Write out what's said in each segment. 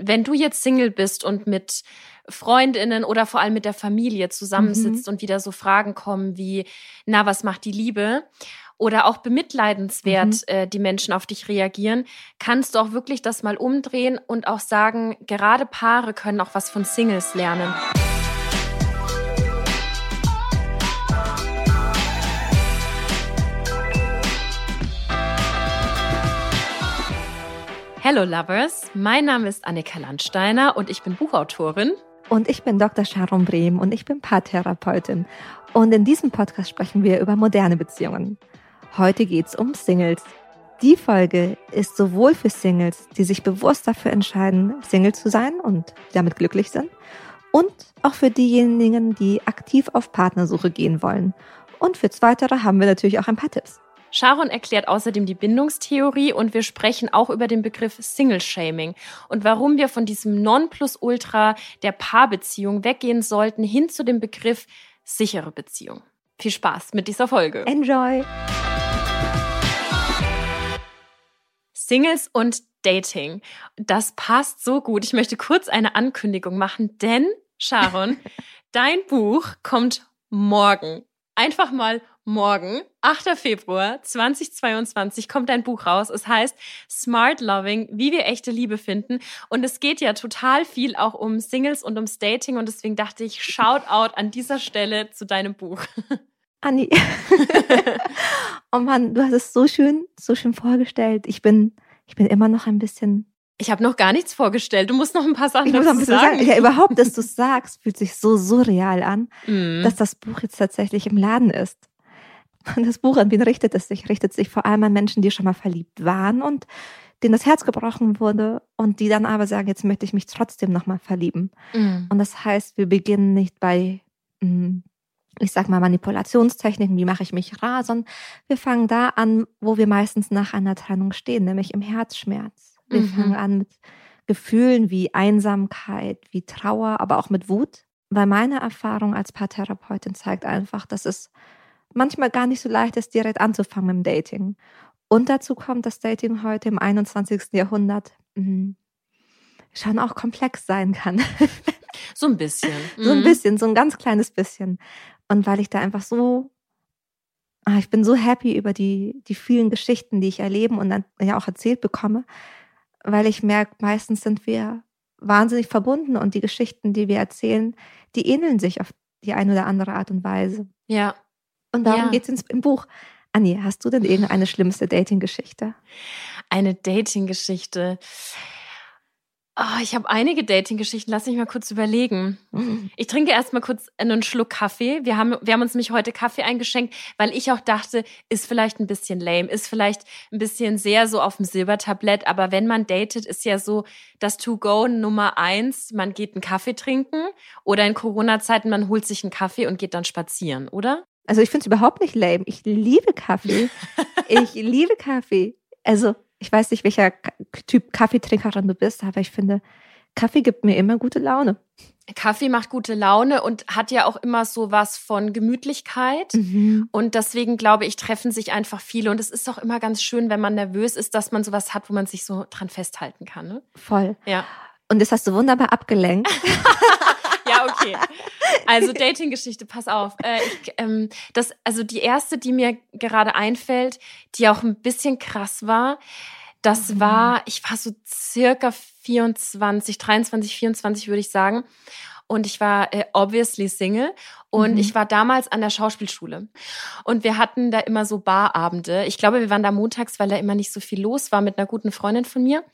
wenn du jetzt Single bist und mit Freundinnen oder vor allem mit der Familie zusammensitzt mhm. und wieder so Fragen kommen wie, na, was macht die Liebe? Oder auch bemitleidenswert mhm. äh, die Menschen auf dich reagieren, kannst du auch wirklich das mal umdrehen und auch sagen, gerade Paare können auch was von Singles lernen. Hello Lovers, mein Name ist Annika Landsteiner und ich bin Buchautorin. Und ich bin Dr. Sharon Brehm und ich bin Paartherapeutin. Und in diesem Podcast sprechen wir über moderne Beziehungen. Heute geht's um Singles. Die Folge ist sowohl für Singles, die sich bewusst dafür entscheiden, Single zu sein und damit glücklich sind, und auch für diejenigen, die aktiv auf Partnersuche gehen wollen. Und für Zweitere haben wir natürlich auch ein paar Tipps. Sharon erklärt außerdem die Bindungstheorie und wir sprechen auch über den Begriff Single-Shaming und warum wir von diesem Nonplusultra der Paarbeziehung weggehen sollten hin zu dem Begriff sichere Beziehung. Viel Spaß mit dieser Folge. Enjoy! Singles und Dating. Das passt so gut. Ich möchte kurz eine Ankündigung machen, denn Sharon, dein Buch kommt morgen. Einfach mal morgen, 8. Februar 2022, kommt dein Buch raus. Es heißt Smart Loving, wie wir echte Liebe finden. Und es geht ja total viel auch um Singles und ums Dating. Und deswegen dachte ich, shout out an dieser Stelle zu deinem Buch. Anni. oh Mann, du hast es so schön, so schön vorgestellt. Ich bin, ich bin immer noch ein bisschen ich habe noch gar nichts vorgestellt. Du musst noch ein paar Sachen ich muss noch ein bisschen sagen. sagen. Ja, überhaupt, dass du sagst, fühlt sich so surreal an, mm. dass das Buch jetzt tatsächlich im Laden ist. Das Buch, an wen richtet es sich? Richtet sich vor allem an Menschen, die schon mal verliebt waren und denen das Herz gebrochen wurde und die dann aber sagen, jetzt möchte ich mich trotzdem nochmal verlieben. Mhm. Und das heißt, wir beginnen nicht bei, hm, ich sag mal, Manipulationstechniken, wie mache ich mich rar, sondern wir fangen da an, wo wir meistens nach einer Trennung stehen, nämlich im Herzschmerz. Wir mhm. fangen an mit Gefühlen wie Einsamkeit, wie Trauer, aber auch mit Wut. Weil meine Erfahrung als Paartherapeutin zeigt einfach, dass es manchmal gar nicht so leicht ist, direkt anzufangen mit dem Dating. Und dazu kommt, dass Dating heute im 21. Jahrhundert mh, schon auch komplex sein kann. So ein bisschen. so ein mhm. bisschen, so ein ganz kleines bisschen. Und weil ich da einfach so, ah, ich bin so happy über die, die vielen Geschichten, die ich erleben und dann ja auch erzählt bekomme, weil ich merke, meistens sind wir wahnsinnig verbunden und die Geschichten, die wir erzählen, die ähneln sich auf die eine oder andere Art und Weise. Ja, und darum ja. geht es im Buch. Anni, hast du denn irgendeine schlimmste Dating-Geschichte? Eine Dating-Geschichte. Oh, ich habe einige Dating-Geschichten. Lass mich mal kurz überlegen. Ich trinke erst mal kurz einen Schluck Kaffee. Wir haben, wir haben uns nämlich heute Kaffee eingeschenkt, weil ich auch dachte, ist vielleicht ein bisschen lame, ist vielleicht ein bisschen sehr so auf dem Silbertablett. Aber wenn man datet, ist ja so das To-Go Nummer eins. Man geht einen Kaffee trinken oder in Corona-Zeiten, man holt sich einen Kaffee und geht dann spazieren, oder? Also ich finde es überhaupt nicht lame. Ich liebe Kaffee. ich liebe Kaffee. Also ich weiß nicht, welcher Typ Kaffeetrinkerin du bist, aber ich finde, Kaffee gibt mir immer gute Laune. Kaffee macht gute Laune und hat ja auch immer so was von Gemütlichkeit. Mhm. Und deswegen glaube ich, treffen sich einfach viele. Und es ist auch immer ganz schön, wenn man nervös ist, dass man sowas hat, wo man sich so dran festhalten kann. Ne? Voll. Ja. Und das hast du wunderbar abgelenkt. ja, okay. Also Dating-Geschichte, pass auf. Äh, ich, ähm, das, also die erste, die mir gerade einfällt, die auch ein bisschen krass war, das mhm. war, ich war so circa 24, 23, 24 würde ich sagen. Und ich war äh, obviously Single. Und mhm. ich war damals an der Schauspielschule. Und wir hatten da immer so Barabende. Ich glaube, wir waren da montags, weil da immer nicht so viel los war mit einer guten Freundin von mir.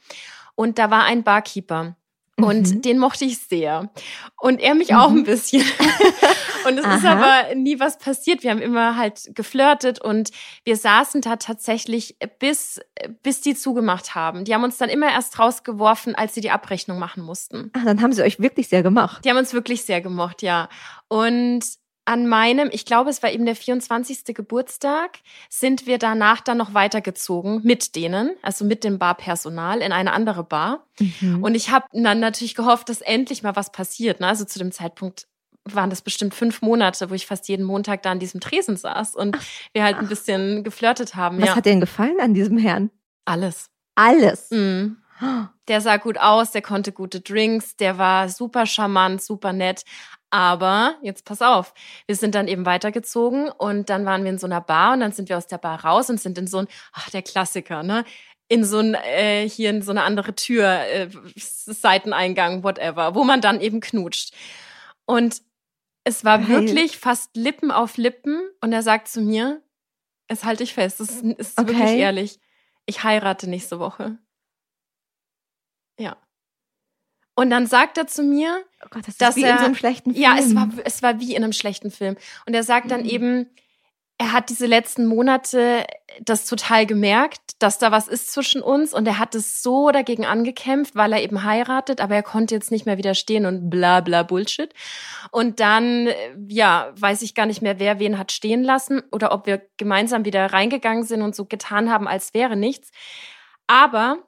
Und da war ein Barkeeper. Und mhm. den mochte ich sehr. Und er mich mhm. auch ein bisschen. und es Aha. ist aber nie was passiert. Wir haben immer halt geflirtet und wir saßen da tatsächlich bis, bis die zugemacht haben. Die haben uns dann immer erst rausgeworfen, als sie die Abrechnung machen mussten. Ach, dann haben sie euch wirklich sehr gemacht. Die haben uns wirklich sehr gemocht, ja. Und an meinem, ich glaube, es war eben der 24. Geburtstag, sind wir danach dann noch weitergezogen mit denen, also mit dem Barpersonal in eine andere Bar. Mhm. Und ich habe dann natürlich gehofft, dass endlich mal was passiert. Ne? Also zu dem Zeitpunkt waren das bestimmt fünf Monate, wo ich fast jeden Montag da an diesem Tresen saß und wir halt ein bisschen geflirtet haben. Was ja. hat dir denn gefallen an diesem Herrn? Alles. Alles. Mhm. Der sah gut aus, der konnte gute Drinks, der war super charmant, super nett. Aber jetzt pass auf, wir sind dann eben weitergezogen und dann waren wir in so einer Bar und dann sind wir aus der Bar raus und sind in so ein, ach der Klassiker, ne? In so ein, äh, hier in so eine andere Tür, äh, Seiteneingang, whatever, wo man dann eben knutscht. Und es war Geil. wirklich fast Lippen auf Lippen und er sagt zu mir, es halte ich fest, es ist, ist okay. wirklich ehrlich, ich heirate nächste Woche. Ja. Und dann sagt er zu mir, oh Gott, das dass ist wie er, in so einem schlechten Film. Ja, es war, es war wie in einem schlechten Film. Und er sagt dann mhm. eben, er hat diese letzten Monate das total gemerkt, dass da was ist zwischen uns und er hat es so dagegen angekämpft, weil er eben heiratet, aber er konnte jetzt nicht mehr widerstehen und bla bla Bullshit. Und dann, ja, weiß ich gar nicht mehr, wer wen hat stehen lassen oder ob wir gemeinsam wieder reingegangen sind und so getan haben, als wäre nichts. Aber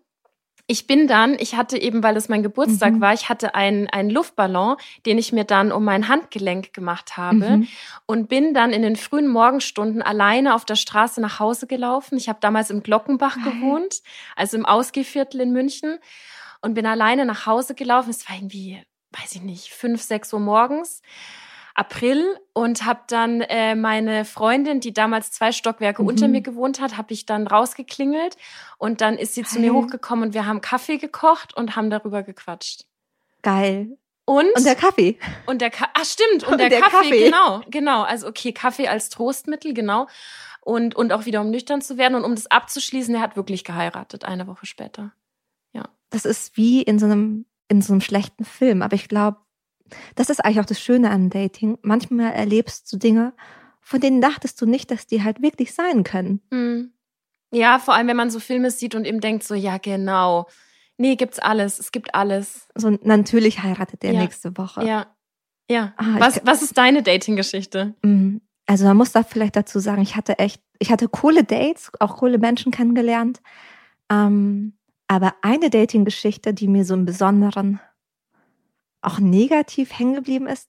ich bin dann, ich hatte eben, weil es mein Geburtstag mhm. war, ich hatte einen, einen Luftballon, den ich mir dann um mein Handgelenk gemacht habe mhm. und bin dann in den frühen Morgenstunden alleine auf der Straße nach Hause gelaufen. Ich habe damals im Glockenbach Geil. gewohnt, also im Ausgehviertel in München und bin alleine nach Hause gelaufen. Es war irgendwie, weiß ich nicht, fünf, sechs Uhr morgens April und habe dann äh, meine Freundin, die damals zwei Stockwerke mhm. unter mir gewohnt hat, habe ich dann rausgeklingelt und dann ist sie Geil. zu mir hochgekommen und wir haben Kaffee gekocht und haben darüber gequatscht. Geil. Und, und der Kaffee. Und der Ka ah stimmt und, und der, der Kaffee, Kaffee, genau, genau. Also okay, Kaffee als Trostmittel, genau. Und und auch wieder um nüchtern zu werden und um das abzuschließen, er hat wirklich geheiratet eine Woche später. Ja. Das ist wie in so einem in so einem schlechten Film, aber ich glaube, das ist eigentlich auch das Schöne am Dating. Manchmal erlebst du Dinge, von denen dachtest du nicht, dass die halt wirklich sein können. Mhm. Ja, vor allem, wenn man so Filme sieht und eben denkt so, ja, genau. Nee, gibt's alles. Es gibt alles. So, natürlich heiratet er ja. nächste Woche. Ja. Ja. Ah, was, was ist deine Dating-Geschichte? Mhm. Also man muss da vielleicht dazu sagen, ich hatte echt, ich hatte coole Dates, auch coole Menschen kennengelernt. Ähm, aber eine Dating-Geschichte, die mir so einen besonderen auch negativ hängen geblieben ist,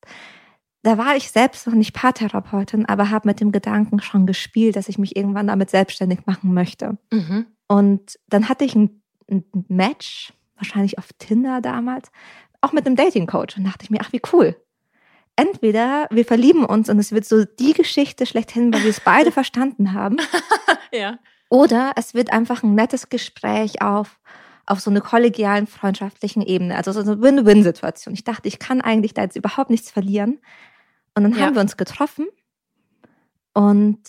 da war ich selbst noch nicht Paartherapeutin, aber habe mit dem Gedanken schon gespielt, dass ich mich irgendwann damit selbstständig machen möchte. Mhm. Und dann hatte ich ein, ein, Match, wahrscheinlich auf Tinder damals, auch mit einem Dating-Coach. Und dachte ich mir, ach, wie cool. Entweder wir verlieben uns und es wird so die Geschichte schlechthin, weil wir es beide verstanden haben. ja. Oder es wird einfach ein nettes Gespräch auf auf so eine kollegialen, freundschaftlichen Ebene. Also so eine Win-Win-Situation. Ich dachte, ich kann eigentlich da jetzt überhaupt nichts verlieren. Und dann ja. haben wir uns getroffen und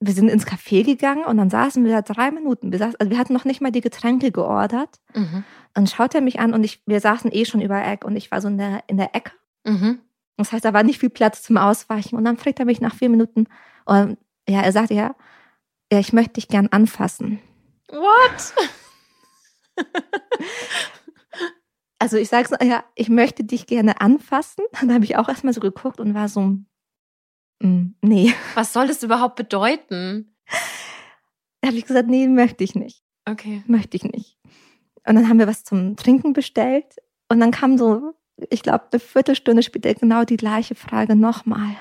wir sind ins Café gegangen und dann saßen wir da drei Minuten. Wir, saßen, also wir hatten noch nicht mal die Getränke geordert. Mhm. Dann schaut er mich an und ich, wir saßen eh schon über Eck und ich war so in der, in der Ecke. Mhm. Das heißt, da war nicht viel Platz zum Ausweichen. Und dann fragt er mich nach vier Minuten, und ja, er sagte ja, ja, ich möchte dich gern anfassen. What? Also ich sage so, ja, ich möchte dich gerne anfassen. Dann habe ich auch erstmal so geguckt und war so, mm, nee. Was soll das überhaupt bedeuten? Da habe ich gesagt, nee, möchte ich nicht. Okay. Möchte ich nicht. Und dann haben wir was zum Trinken bestellt und dann kam so, ich glaube, eine Viertelstunde später genau die gleiche Frage nochmal.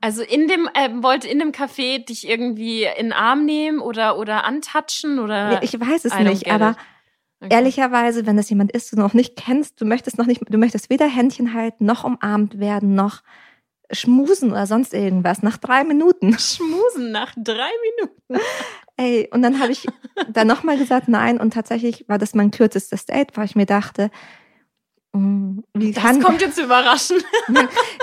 Also in dem, äh, wollte in dem Café dich irgendwie in den Arm nehmen oder, oder antatschen oder? Ja, ich weiß es nicht, aber Okay. Ehrlicherweise, wenn das jemand ist, du noch nicht kennst, du möchtest noch nicht, du möchtest weder Händchen halten, noch umarmt werden, noch schmusen oder sonst irgendwas. Nach drei Minuten. Schmusen nach drei Minuten. Ey, und dann habe ich dann nochmal gesagt, nein. Und tatsächlich war das mein kürzestes Date, weil ich mir dachte, mm, wie kann, das kommt jetzt überraschen.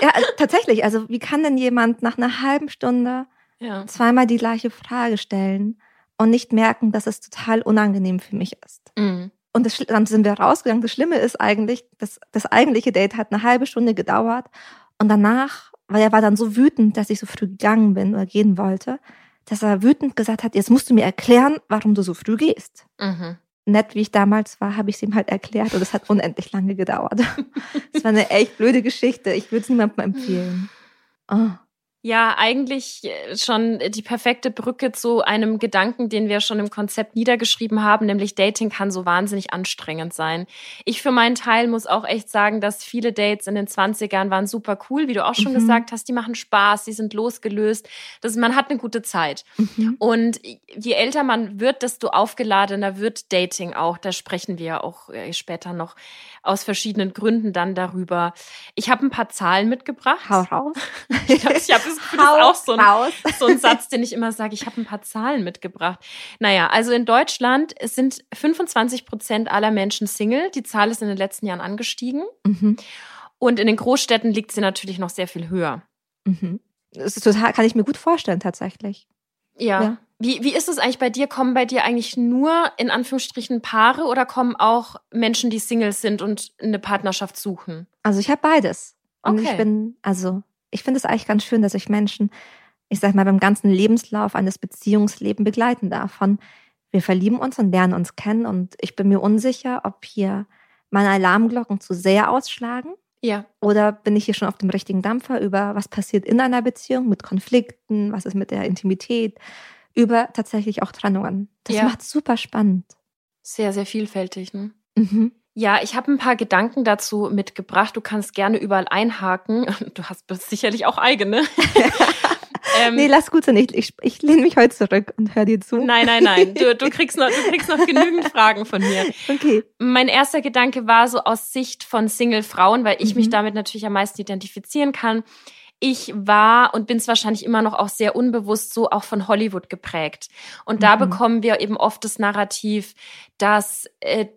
ja, tatsächlich. Also wie kann denn jemand nach einer halben Stunde ja. zweimal die gleiche Frage stellen? Und nicht merken, dass es total unangenehm für mich ist. Mhm. Und das, dann sind wir rausgegangen. Das Schlimme ist eigentlich, dass das eigentliche Date hat eine halbe Stunde gedauert. Und danach, weil er war dann so wütend, dass ich so früh gegangen bin oder gehen wollte, dass er wütend gesagt hat, jetzt musst du mir erklären, warum du so früh gehst. Mhm. Nett wie ich damals war, habe ich es ihm halt erklärt und es hat unendlich lange gedauert. Es war eine echt blöde Geschichte. Ich würde es niemandem empfehlen. Oh. Ja, eigentlich äh, schon die perfekte Brücke zu einem Gedanken, den wir schon im Konzept niedergeschrieben haben, nämlich Dating kann so wahnsinnig anstrengend sein. Ich für meinen Teil muss auch echt sagen, dass viele Dates in den 20ern waren super cool, wie du auch schon mhm. gesagt hast, die machen Spaß, die sind losgelöst, das, man hat eine gute Zeit. Mhm. Und je älter man wird, desto aufgeladener wird Dating auch. Da sprechen wir auch äh, später noch aus verschiedenen Gründen dann darüber. Ich habe ein paar Zahlen mitgebracht. Hau raus. ich habe hab das Gefühl, das ist auch so ein, so ein Satz, den ich immer sage, ich habe ein paar Zahlen mitgebracht. Naja, also in Deutschland sind 25 Prozent aller Menschen Single. Die Zahl ist in den letzten Jahren angestiegen. Mhm. Und in den Großstädten liegt sie natürlich noch sehr viel höher. Mhm. Das ist total, kann ich mir gut vorstellen, tatsächlich. Ja. ja. Wie, wie ist es eigentlich bei dir? Kommen bei dir eigentlich nur in Anführungsstrichen Paare oder kommen auch Menschen, die Singles sind und eine Partnerschaft suchen? Also ich habe beides. Und okay. ich bin, also ich finde es eigentlich ganz schön, dass ich Menschen, ich sag mal, beim ganzen Lebenslauf eines Beziehungslebens begleiten darf. Von wir verlieben uns und lernen uns kennen und ich bin mir unsicher, ob hier meine Alarmglocken zu sehr ausschlagen. Ja. Oder bin ich hier schon auf dem richtigen Dampfer über, was passiert in einer Beziehung mit Konflikten, was ist mit der Intimität, über tatsächlich auch Trennungen. Das ja. macht super spannend. Sehr, sehr vielfältig, ne? Mhm. Ja, ich habe ein paar Gedanken dazu mitgebracht. Du kannst gerne überall einhaken. Du hast sicherlich auch eigene. ähm, nee, lass gut sein. Ich, ich, ich lehne mich heute zurück und höre dir zu. Nein, nein, nein. Du, du, kriegst noch, du kriegst noch genügend Fragen von mir. Okay. Mein erster Gedanke war so aus Sicht von Single-Frauen, weil ich mhm. mich damit natürlich am meisten identifizieren kann. Ich war und bin es wahrscheinlich immer noch auch sehr unbewusst so auch von Hollywood geprägt. Und da mhm. bekommen wir eben oft das Narrativ, dass äh,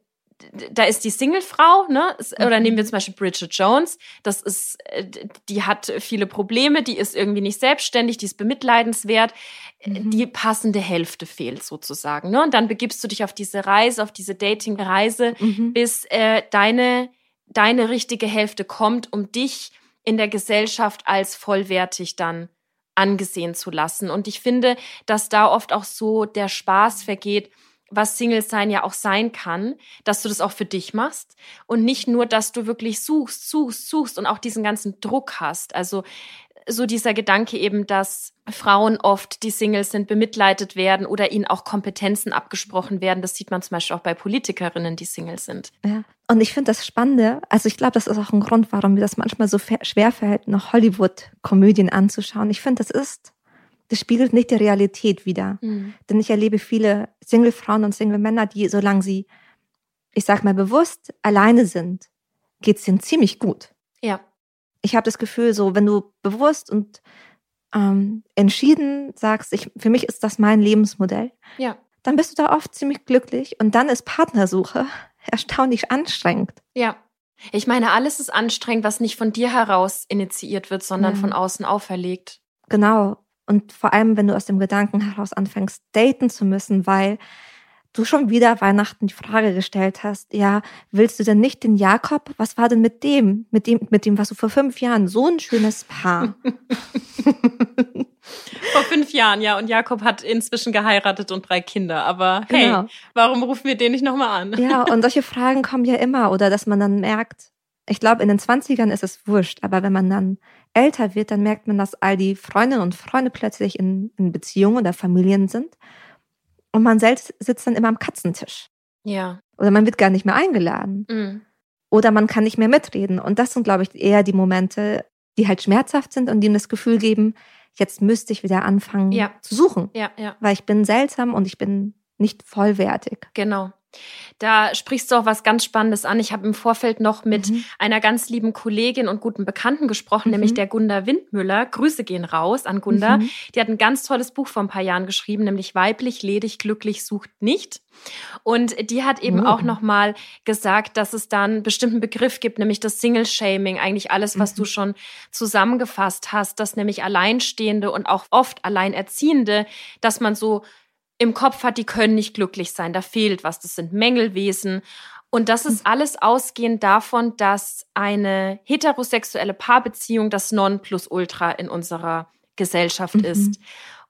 da ist die Singlefrau, ne? Oder nehmen wir mhm. zum Beispiel Bridget Jones. Das ist, äh, die hat viele Probleme, die ist irgendwie nicht selbstständig, die ist bemitleidenswert. Mhm. Die passende Hälfte fehlt sozusagen. Ne? Und dann begibst du dich auf diese Reise, auf diese Dating-Reise, mhm. bis äh, deine, deine richtige Hälfte kommt, um dich in der Gesellschaft als vollwertig dann angesehen zu lassen. Und ich finde, dass da oft auch so der Spaß vergeht, was Single sein ja auch sein kann, dass du das auch für dich machst und nicht nur, dass du wirklich suchst, suchst, suchst und auch diesen ganzen Druck hast. Also so dieser Gedanke eben, dass Frauen oft, die Singles sind, bemitleidet werden oder ihnen auch Kompetenzen abgesprochen werden. Das sieht man zum Beispiel auch bei Politikerinnen, die Singles sind. Ja. Und ich finde das Spannende, also ich glaube, das ist auch ein Grund, warum mir das manchmal so schwer fällt, noch Hollywood-Komödien anzuschauen. Ich finde, das ist das spiegelt nicht die Realität wider. Mhm. Denn ich erlebe viele Single-Frauen und Single-Männer, die, solange sie, ich sag mal, bewusst alleine sind, geht's ihnen ziemlich gut. Ja. Ich habe das Gefühl, so, wenn du bewusst und ähm, entschieden sagst, ich, für mich ist das mein Lebensmodell, ja. dann bist du da oft ziemlich glücklich und dann ist Partnersuche erstaunlich anstrengend. Ja. Ich meine, alles ist anstrengend, was nicht von dir heraus initiiert wird, sondern mhm. von außen auferlegt. Genau. Und vor allem, wenn du aus dem Gedanken heraus anfängst, daten zu müssen, weil du schon wieder Weihnachten die Frage gestellt hast, ja, willst du denn nicht den Jakob? Was war denn mit dem? Mit dem, mit dem warst du vor fünf Jahren so ein schönes Paar. vor fünf Jahren, ja. Und Jakob hat inzwischen geheiratet und drei Kinder. Aber hey, genau. warum rufen wir den nicht nochmal an? ja, und solche Fragen kommen ja immer. Oder dass man dann merkt, ich glaube, in den Zwanzigern ist es wurscht. Aber wenn man dann älter wird, dann merkt man, dass all die Freundinnen und Freunde plötzlich in, in Beziehungen oder Familien sind. Und man selbst sitzt dann immer am Katzentisch. Ja. Oder man wird gar nicht mehr eingeladen. Mhm. Oder man kann nicht mehr mitreden. Und das sind, glaube ich, eher die Momente, die halt schmerzhaft sind und die ihm das Gefühl geben, jetzt müsste ich wieder anfangen ja. zu suchen. Ja, ja. Weil ich bin seltsam und ich bin nicht vollwertig. Genau. Da sprichst du auch was ganz Spannendes an. Ich habe im Vorfeld noch mit mhm. einer ganz lieben Kollegin und guten Bekannten gesprochen, mhm. nämlich der Gunda Windmüller. Grüße gehen raus an Gunda. Mhm. Die hat ein ganz tolles Buch vor ein paar Jahren geschrieben, nämlich Weiblich, ledig, glücklich, sucht nicht. Und die hat eben oh. auch nochmal gesagt, dass es da einen bestimmten Begriff gibt, nämlich das Single-Shaming, eigentlich alles, was du mhm. schon zusammengefasst hast, dass nämlich Alleinstehende und auch oft Alleinerziehende, dass man so im Kopf hat, die können nicht glücklich sein, da fehlt was, das sind Mängelwesen. Und das ist alles ausgehend davon, dass eine heterosexuelle Paarbeziehung das Nonplusultra in unserer Gesellschaft mhm. ist.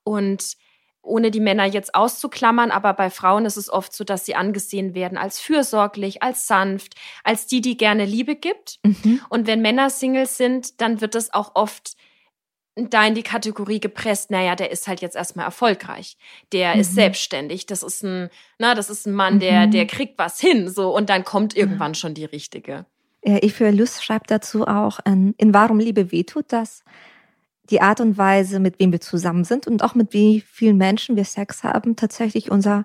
Und ohne die Männer jetzt auszuklammern, aber bei Frauen ist es oft so, dass sie angesehen werden als fürsorglich, als sanft, als die, die gerne Liebe gibt. Mhm. Und wenn Männer Singles sind, dann wird das auch oft da in die Kategorie gepresst, naja, der ist halt jetzt erstmal erfolgreich. Der Mhm. ist selbstständig. Das ist ein, na, das ist ein Mann, der, Mhm. der kriegt was hin, so. Und dann kommt irgendwann schon die richtige. Efe Lust schreibt dazu auch, ähm, in Warum Liebe wehtut, dass die Art und Weise, mit wem wir zusammen sind und auch mit wie vielen Menschen wir Sex haben, tatsächlich unser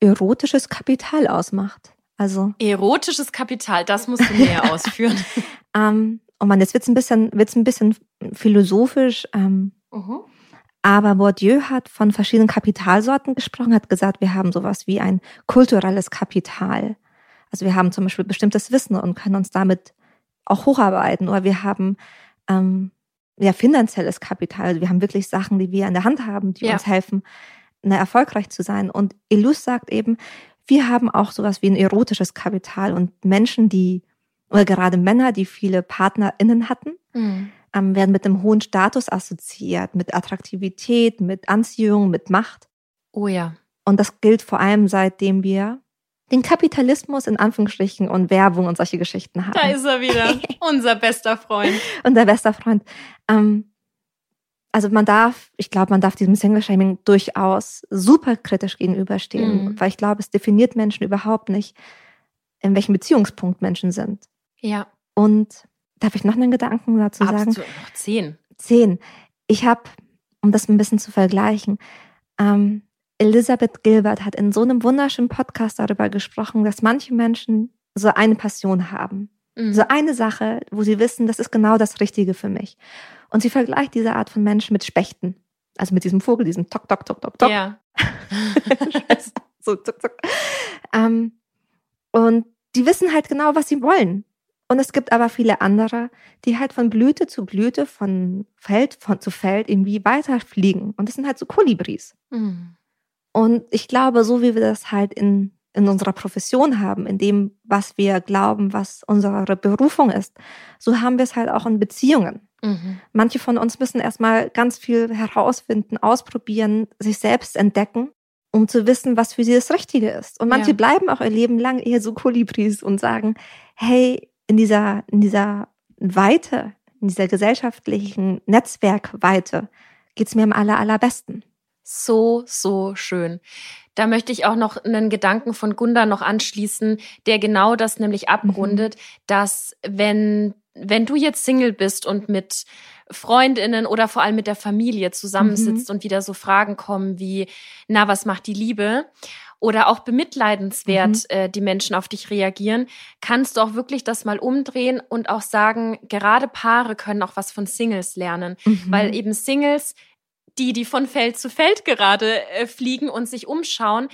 erotisches Kapital ausmacht. Also, Erotisches Kapital, das musst du näher ausführen. ähm, oh man, jetzt wird's ein bisschen, wird's ein bisschen philosophisch, ähm, Mhm. aber Bourdieu hat von verschiedenen Kapitalsorten gesprochen, hat gesagt, wir haben sowas wie ein kulturelles Kapital. Also wir haben zum Beispiel bestimmtes Wissen und können uns damit auch hocharbeiten. Oder wir haben ähm, ja finanzielles Kapital. Also wir haben wirklich Sachen, die wir an der Hand haben, die Ja. uns helfen, na, erfolgreich zu sein. Und Illus sagt eben, wir haben auch sowas wie ein erotisches Kapital und Menschen, die oder gerade Männer, die viele PartnerInnen hatten, Mhm. ähm, werden mit einem hohen Status assoziiert, mit Attraktivität, mit Anziehung, mit Macht. Oh ja. Und das gilt vor allem seitdem wir den Kapitalismus in Anführungsstrichen und Werbung und solche Geschichten haben. Da ist er wieder. Unser bester Freund. und der bester Freund. Ähm, also man darf, ich glaube, man darf diesem Single-Shaming durchaus super kritisch gegenüberstehen, Mhm. weil ich glaube, es definiert Menschen überhaupt nicht, in welchem Beziehungspunkt Menschen sind. Ja. Und darf ich noch einen Gedanken dazu sagen? Absolut. Noch zehn. Zehn. Ich habe, um das ein bisschen zu vergleichen, ähm, Elizabeth Gilbert hat in so einem wunderschönen Podcast darüber gesprochen, dass manche Menschen so eine Passion haben. Mhm. So eine Sache, wo sie wissen, das ist genau das Richtige für mich. Und sie vergleicht diese Art von Menschen mit Spechten. Also mit diesem Vogel, diesem Tok, Tok, Tok, Tok, Tok. Ja. so, zuck, zuck. Ähm, und die wissen halt genau, was sie wollen. Und es gibt aber viele andere, die halt von Blüte zu Blüte, von Feld von, zu Feld irgendwie weiterfliegen. Und das sind halt so Kolibris. Mhm. Und ich glaube, so wie wir das halt in, in unserer Profession haben, in dem, was wir glauben, was unsere Berufung ist, so haben wir es halt auch in Beziehungen. Mhm. Manche von uns müssen erstmal ganz viel herausfinden, ausprobieren, sich selbst entdecken, um zu wissen, was für sie das Richtige ist. Und manche Ja. bleiben auch ihr Leben lang eher so Kolibris und sagen, hey, in dieser, in dieser Weite, in dieser gesellschaftlichen Netzwerkweite geht's mir am aller, allerbesten. So, so schön. Da möchte ich auch noch einen Gedanken von Gunda noch anschließen, der genau das nämlich abrundet, dass wenn, wenn du jetzt Single bist und mit Freundinnen oder vor allem mit der Familie zusammensitzt und wieder so Fragen kommen wie, na, was macht die Liebe? Oder auch bemitleidenswert Mhm. äh, die Menschen auf dich reagieren, kannst du auch wirklich das mal umdrehen und auch sagen, gerade Paare können auch was von Singles lernen. Mhm. Weil eben Singles, die, die von Feld zu Feld gerade äh, fliegen und sich umschauen,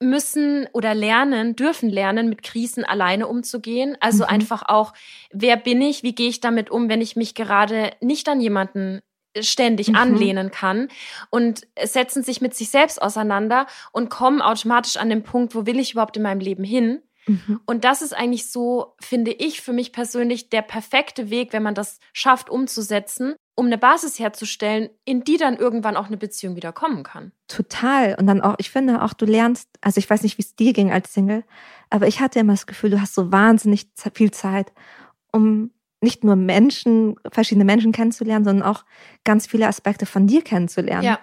müssen oder lernen, dürfen lernen, mit Krisen alleine umzugehen. Also Mhm. einfach auch, wer bin ich, wie gehe ich damit um, wenn ich mich gerade nicht an jemanden ständig Mhm. anlehnen kann und setzen sich mit sich selbst auseinander und kommen automatisch an den Punkt, wo will ich überhaupt in meinem Leben hin? Mhm. Und das ist eigentlich so, finde ich für mich persönlich, der perfekte Weg, wenn man das schafft umzusetzen, um eine Basis herzustellen, in die dann irgendwann auch eine Beziehung wieder kommen kann. Total. Und dann auch, ich finde auch, du lernst, also ich weiß nicht, wie es dir ging als Single, aber ich hatte immer das Gefühl, du hast so wahnsinnig viel Zeit, um nicht nur Menschen, verschiedene Menschen kennenzulernen, sondern auch ganz viele Aspekte von dir kennenzulernen. Ja.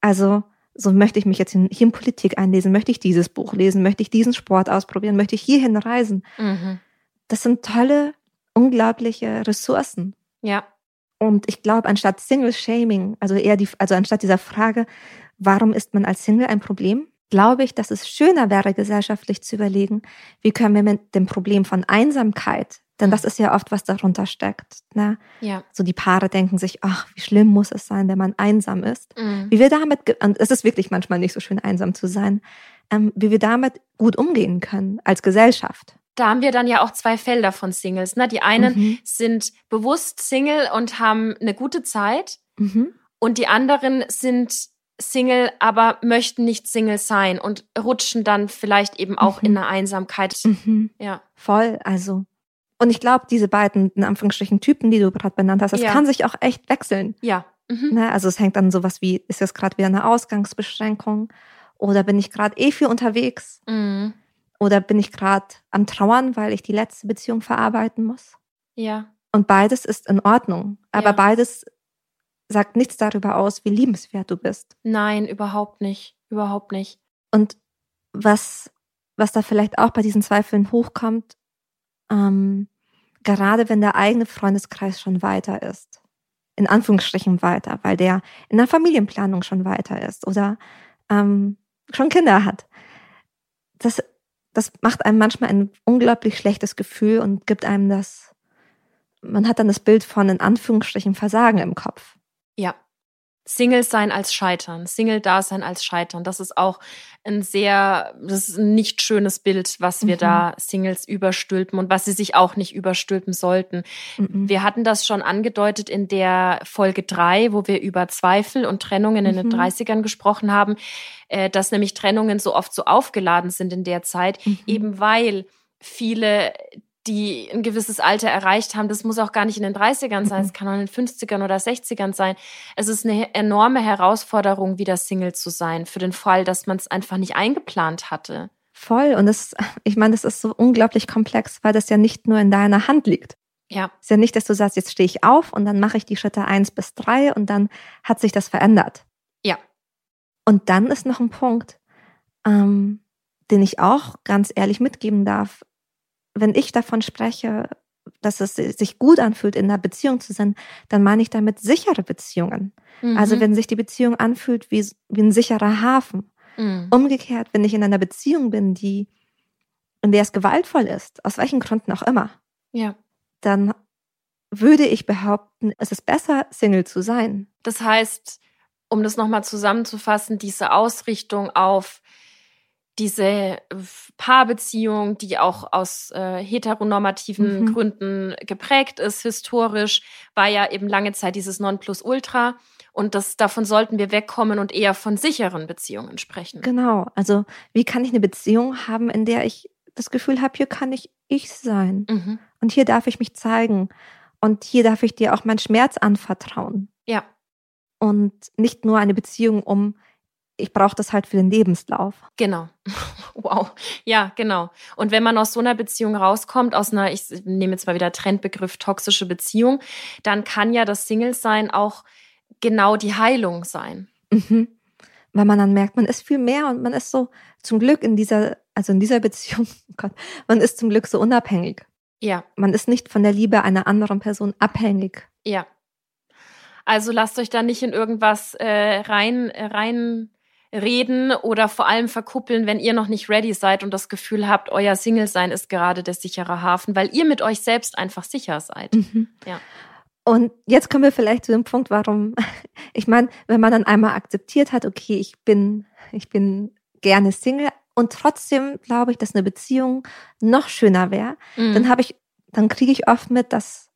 Also, so möchte ich mich jetzt in, hier in Politik einlesen, möchte ich dieses Buch lesen, möchte ich diesen Sport ausprobieren, möchte ich hierhin reisen. Mhm. Das sind tolle, unglaubliche Ressourcen. Ja. Und ich glaube, anstatt Single-Shaming, also eher die, also anstatt dieser Frage, warum ist man als Single ein Problem, glaube ich, dass es schöner wäre, gesellschaftlich zu überlegen, wie können wir mit dem Problem von Einsamkeit, denn das ist ja oft, was darunter steckt. Ne? Ja. So die Paare denken sich, ach, wie schlimm muss es sein, wenn man einsam ist. Mhm. Wie wir damit, und es ist wirklich manchmal nicht so schön, einsam zu sein, ähm, wie wir damit gut umgehen können als Gesellschaft. Da haben wir dann ja auch zwei Felder von Singles. Ne? Die einen Mhm. sind bewusst Single und haben eine gute Zeit Mhm. und die anderen sind Single, aber möchten nicht Single sein und rutschen dann vielleicht eben auch Mhm. in eine Einsamkeit. Mhm. Ja. Voll, also. Und ich glaube, diese beiden, in Anführungsstrichen, Typen, die du gerade benannt hast, das Ja. kann sich auch echt wechseln. Ja. Mhm. Ne? Also es hängt dann sowas wie, ist das gerade wieder eine Ausgangsbeschränkung? Oder bin ich gerade eh viel unterwegs? Mhm. Oder bin ich gerade am Trauern, weil ich die letzte Beziehung verarbeiten muss? Ja. Und beides ist in Ordnung. Aber Ja. beides sagt nichts darüber aus, wie liebenswert du bist. Nein, überhaupt nicht. Überhaupt nicht. Und was, was da vielleicht auch bei diesen Zweifeln hochkommt, ähm, gerade wenn der eigene Freundeskreis schon weiter ist, in Anführungsstrichen weiter, weil der in der Familienplanung schon weiter ist oder ähm, schon Kinder hat. Das, das macht einem manchmal ein unglaublich schlechtes Gefühl und gibt einem das, man hat dann das Bild von in Anführungsstrichen Versagen im Kopf. Ja. Single sein als Scheitern, Single-Dasein als Scheitern, das ist auch ein sehr, das ist ein nicht schönes Bild, was wir mhm. da Singles überstülpen und was sie sich auch nicht überstülpen sollten. Mhm. Wir hatten das schon angedeutet in der Folge drei, wo wir über Zweifel und Trennungen in den 30ern mhm. gesprochen haben, äh, dass nämlich Trennungen so oft so aufgeladen sind in der Zeit, mhm. eben weil viele die ein gewisses Alter erreicht haben. Das muss auch gar nicht in den 30ern sein, es mhm. kann auch in den 50ern oder 60ern sein. Es ist eine enorme Herausforderung, wieder Single zu sein, für den Fall, dass man es einfach nicht eingeplant hatte. Voll. Und das, ich meine, das ist so unglaublich komplex, weil das ja nicht nur in deiner Hand liegt. Ja. Es ist ja nicht, dass du sagst, jetzt stehe ich auf und dann mache ich die Schritte eins bis drei und dann hat sich das verändert. Ja. Und dann ist noch ein Punkt, ähm, den ich auch ganz ehrlich mitgeben darf wenn ich davon spreche, dass es sich gut anfühlt, in einer Beziehung zu sein, dann meine ich damit sichere Beziehungen. Mhm. Also wenn sich die Beziehung anfühlt wie, wie ein sicherer Hafen. Mhm. Umgekehrt, wenn ich in einer Beziehung bin, die, in der es gewaltvoll ist, aus welchen Gründen auch immer, ja. dann würde ich behaupten, es ist besser, Single zu sein. Das heißt, um das nochmal zusammenzufassen, diese Ausrichtung auf diese äh, Paarbeziehung, die auch aus äh, heteronormativen mhm. Gründen geprägt ist, historisch, war ja eben lange Zeit dieses Nonplusultra. Und das, davon sollten wir wegkommen und eher von sicheren Beziehungen sprechen. Genau. Also, wie kann ich eine Beziehung haben, in der ich das Gefühl habe, hier kann ich ich sein. Mhm. Und hier darf ich mich zeigen. Und hier darf ich dir auch meinen Schmerz anvertrauen. Ja. Und nicht nur eine Beziehung, um ich brauche das halt für den Lebenslauf. Genau. Wow. Ja, genau. Und wenn man aus so einer Beziehung rauskommt, aus einer, ich nehme jetzt mal wieder Trendbegriff toxische Beziehung, dann kann ja das Single-Sein auch genau die Heilung sein. Mhm. Weil man dann merkt, man ist viel mehr und man ist so zum Glück in dieser, also in dieser Beziehung, oh Gott, man ist zum Glück so unabhängig. Ja. Man ist nicht von der Liebe einer anderen Person abhängig. Ja. Also lasst euch da nicht in irgendwas äh, rein, rein reden oder vor allem verkuppeln, wenn ihr noch nicht ready seid und das Gefühl habt, euer Single-Sein ist gerade der sichere Hafen, weil ihr mit euch selbst einfach sicher seid. Mhm. Ja. Und jetzt kommen wir vielleicht zu dem Punkt, warum, ich meine, wenn man dann einmal akzeptiert hat, okay, ich bin, ich bin gerne Single und trotzdem glaube ich, dass eine Beziehung noch schöner wäre, mhm. dann habe ich, dann kriege ich oft mit, dass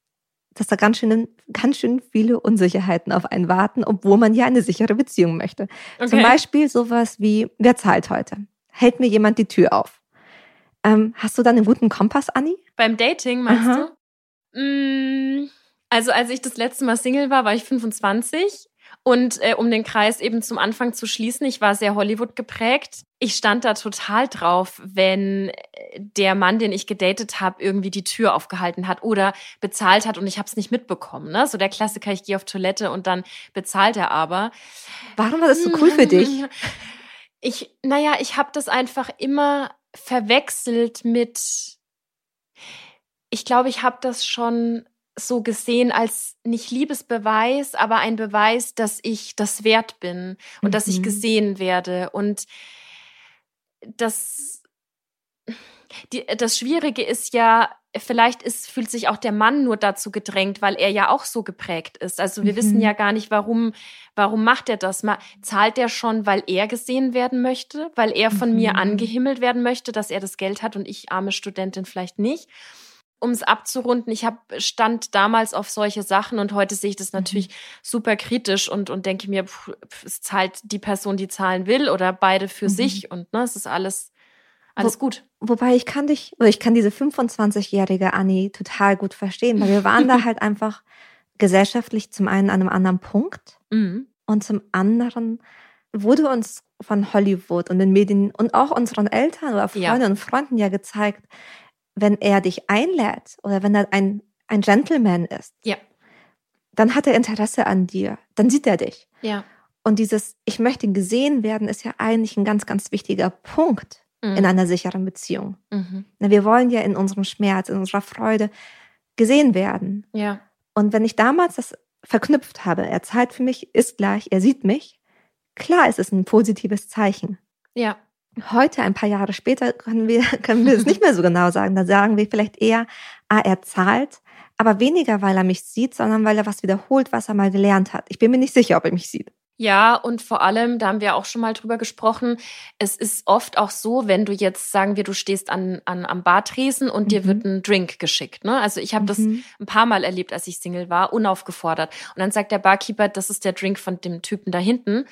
dass da ganz schön, ganz schön viele Unsicherheiten auf einen warten, obwohl man ja eine sichere Beziehung möchte. Okay. Zum Beispiel sowas wie, wer zahlt heute? Hält mir jemand die Tür auf? Ähm, hast du dann einen guten Kompass, Anni? Beim Dating, meinst Aha. du? Mm, also als ich das letzte Mal Single war, war ich 25 und äh, um den Kreis eben zum Anfang zu schließen, ich war sehr Hollywood geprägt. Ich stand da total drauf, wenn äh, der Mann, den ich gedatet habe, irgendwie die Tür aufgehalten hat oder bezahlt hat und ich habe es nicht mitbekommen. Ne? So der Klassiker, ich gehe auf Toilette und dann bezahlt er aber. Warum war das so cool für dich? Ich, naja, ich habe das einfach immer verwechselt mit. Ich glaube, ich habe das schon so gesehen als nicht Liebesbeweis, aber ein Beweis, dass ich das wert bin und mhm. dass ich mhm. gesehen werde. Und das, die, das Schwierige ist ja, vielleicht ist, fühlt sich auch der Mann nur dazu gedrängt, weil er ja auch so geprägt ist. Also wir mhm. wissen ja gar nicht, warum, warum macht er das? Zahlt er schon, weil er gesehen werden möchte, weil er von mhm. mir angehimmelt werden möchte, dass er das Geld hat und ich arme Studentin vielleicht nicht? Um es abzurunden, ich hab, stand damals auf solche Sachen und heute sehe ich das mhm. natürlich mhm. super kritisch und, und denke mir, pff, es zahlt die Person, die zahlen will oder beide für mhm. sich und ne, es ist alles, alles Wo, gut. Wobei ich kann dich, oder ich kann diese 25-jährige Annie total gut verstehen, weil wir waren da halt einfach gesellschaftlich zum einen an einem anderen Punkt mhm. und zum anderen wurde uns von Hollywood und den Medien und auch unseren Eltern oder Freunden ja. und Freunden ja gezeigt, wenn er dich einlädt oder wenn er ein, ein Gentleman ist, ja. dann hat er Interesse an dir, dann sieht er dich. Ja. Und dieses Ich möchte gesehen werden ist ja eigentlich ein ganz, ganz wichtiger Punkt Mhm. in einer sicheren Beziehung. Mhm. Wir wollen ja in unserem Schmerz, in unserer Freude gesehen werden. Ja. Und wenn ich damals das verknüpft habe, er zahlt für mich, ist gleich, er sieht mich, klar ist es ein positives Zeichen. Ja. Heute, ein paar Jahre später, können wir, können wir es nicht mehr so genau sagen. Da sagen wir vielleicht eher, ah, er zahlt, aber weniger, weil er mich sieht, sondern weil er was wiederholt, was er mal gelernt hat. Ich bin mir nicht sicher, ob er mich sieht. Ja, und vor allem, da haben wir auch schon mal drüber gesprochen, es ist oft auch so, wenn du jetzt, sagen wir, du stehst an, an, am Bartresen und dir Mhm. wird ein Drink geschickt. Ne? Also ich habe das Mhm. ein paar Mal erlebt, als ich Single war, unaufgefordert. Und dann sagt der Barkeeper, das ist der Drink von dem Typen da hinten.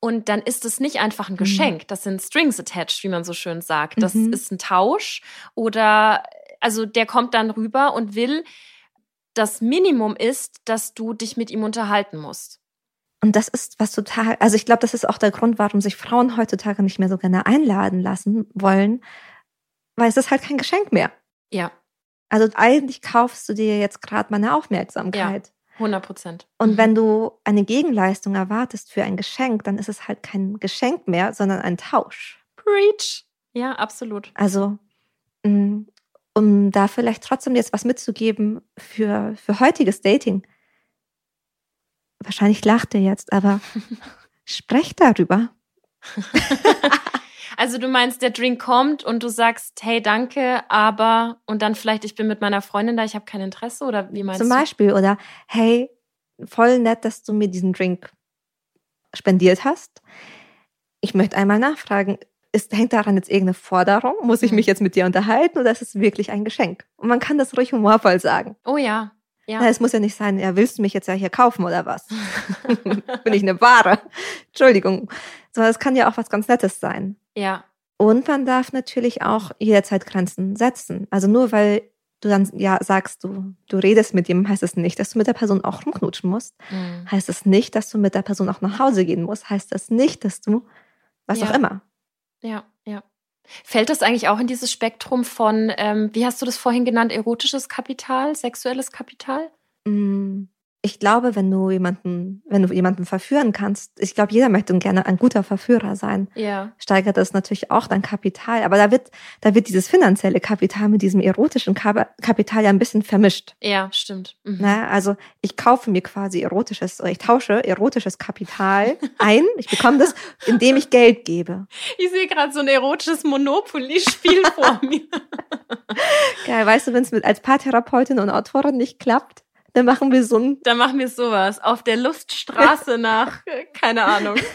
Und dann ist es nicht einfach ein Mhm. Geschenk, das sind Strings attached, wie man so schön sagt. Das Mhm. ist ein Tausch oder, also der kommt dann rüber und will, das Minimum ist, dass du dich mit ihm unterhalten musst. Und das ist was total, also ich glaube, das ist auch der Grund, warum sich Frauen heutzutage nicht mehr so gerne einladen lassen wollen, weil es ist halt kein Geschenk mehr. Ja, Also eigentlich kaufst du dir jetzt gerade meine Aufmerksamkeit. 100 Prozent. Und wenn du eine Gegenleistung erwartest für ein Geschenk, dann ist es halt kein Geschenk mehr, sondern ein Tausch. Preach. Ja, absolut. Also, mh, um da vielleicht trotzdem jetzt was mitzugeben für, für heutiges Dating. Wahrscheinlich lacht ihr jetzt, aber sprecht darüber. Also du meinst, der Drink kommt und du sagst, hey, danke, aber und dann vielleicht, ich bin mit meiner Freundin da, ich habe kein Interesse oder wie meinst Zum du? Beispiel. Oder hey, voll nett, dass du mir diesen Drink spendiert hast. Ich möchte einmal nachfragen, ist, hängt daran jetzt irgendeine Forderung? Muss ich Mhm. mich jetzt mit dir unterhalten oder ist es wirklich ein Geschenk? Und man kann das ruhig humorvoll sagen. Oh ja, ja. Na, es muss ja nicht sein, ja, willst du mich jetzt ja hier kaufen oder was? Bin ich eine Ware? Entschuldigung. Sondern es kann ja auch was ganz Nettes sein. ja, Und man darf natürlich auch jederzeit Grenzen setzen. Also nur weil du dann ja sagst, du, du redest mit jemandem, heißt es nicht, dass du mit der Person auch rumknutschen musst. Mhm. Heißt es nicht, dass du mit der Person auch nach Hause gehen musst. Heißt das nicht, dass du, was Ja. auch immer. ja, ja. Fällt das eigentlich auch in dieses Spektrum von, ähm, wie hast du das vorhin genannt, erotisches Kapital, sexuelles Kapital? Mm, Ich glaube, wenn du jemanden, wenn du jemanden verführen kannst, ich glaube, jeder möchte gerne ein guter Verführer sein. Ja, steigert das natürlich auch dein Kapital. Aber da wird, da wird dieses finanzielle Kapital mit diesem erotischen Kap- Kapital ja ein bisschen vermischt. ja, stimmt. Mhm. Ne? Also ich kaufe mir quasi erotisches, oder ich tausche erotisches Kapital ein. Ich bekomme das, indem ich Geld gebe. Ich sehe gerade so ein erotisches Monopoly-Spiel vor mir. Geil, weißt du, wenn es mit als Paartherapeutin und Autorin nicht klappt, dann machen wir so ein Da machen wir sowas. Auf der Luststraße nach, keine Ahnung.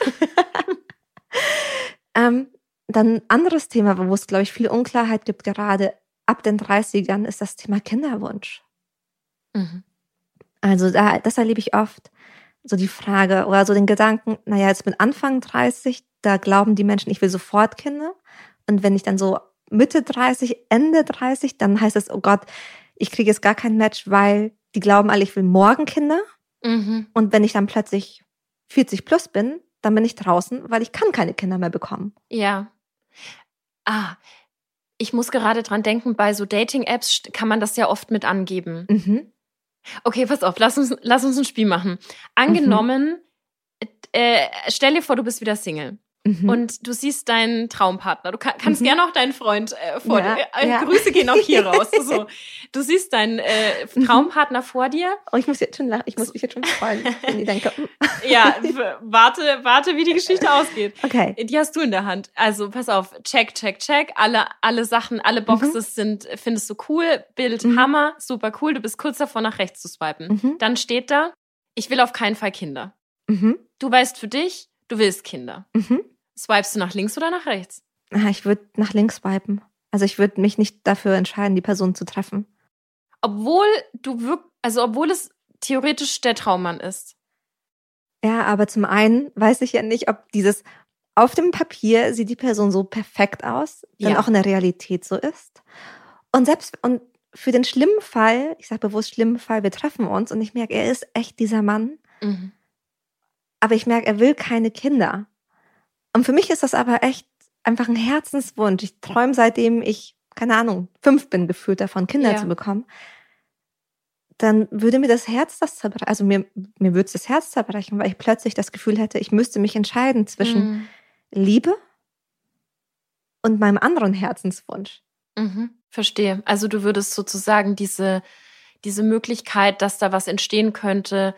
Ähm, dann ein anderes Thema, wo es, glaube ich, viel Unklarheit gibt, gerade ab den 30ern, ist das Thema Kinderwunsch. Mhm. Also da, das erlebe ich oft. So die Frage oder so den Gedanken, naja, jetzt mit Anfang 30, da glauben die Menschen, ich will sofort Kinder. Und wenn ich dann so Mitte 30, Ende 30, dann heißt es, oh Gott, ich kriege jetzt gar kein Match, weil die glauben alle, ich will morgen Kinder. Mhm. Und wenn ich dann plötzlich 40 plus bin, dann bin ich draußen, weil ich kann keine Kinder mehr bekommen. Ja. Ah, ich muss gerade dran denken, bei so Dating-Apps kann man das ja oft mit angeben. Mhm. Okay, pass auf, lass uns, lass uns ein Spiel machen. Angenommen, äh, stell dir vor, du bist wieder Single. Mhm. Und du siehst deinen Traumpartner. Du kann, kannst Mhm. gerne auch deinen Freund äh, vor Ja, dir. Äh, ja. Grüße gehen auch hier raus. So. Du siehst deinen äh, Mhm. Traumpartner vor dir. oh, ich muss jetzt schon lachen, ich muss mich jetzt schon freuen, denke, mm, Ja, warte, warte, wie die Geschichte ausgeht. okay. Die hast du in der Hand. Also pass auf, check, check, check. Alle, alle Sachen, alle Boxes sind, findest du cool. Bild, Mhm. Hammer, super cool. Du bist kurz davor, nach rechts zu swipen. Mhm. Dann steht da, ich will auf keinen Fall Kinder. Mhm. Du weißt für dich, du willst Kinder. Mhm. Swipest du nach links oder nach rechts? Ah, Ich würde nach links swipen. Also ich würde mich nicht dafür entscheiden, die Person zu treffen. Obwohl du wirk also obwohl es theoretisch der Traummann ist. Ja, aber zum einen weiß ich ja nicht, ob dieses auf dem Papier sieht die Person so perfekt aus, dann Ja. auch in der Realität so ist. Und selbst und für den schlimmen Fall, ich sage bewusst schlimmen Fall, wir treffen uns und ich merke, er ist echt dieser Mann, Mhm. aber ich merke, er will keine Kinder. Und für mich ist das aber echt einfach ein Herzenswunsch. Ich träume seitdem ich, keine Ahnung, fünf bin, gefühlt davon, Kinder Ja. zu bekommen. dann würde mir das Herz das zerbrechen. Also mir, mir würde es das Herz zerbrechen, weil ich plötzlich das Gefühl hätte, ich müsste mich entscheiden zwischen mhm. Liebe und meinem anderen Herzenswunsch. Mhm. Verstehe. Also du würdest sozusagen diese, diese Möglichkeit, dass da was entstehen könnte,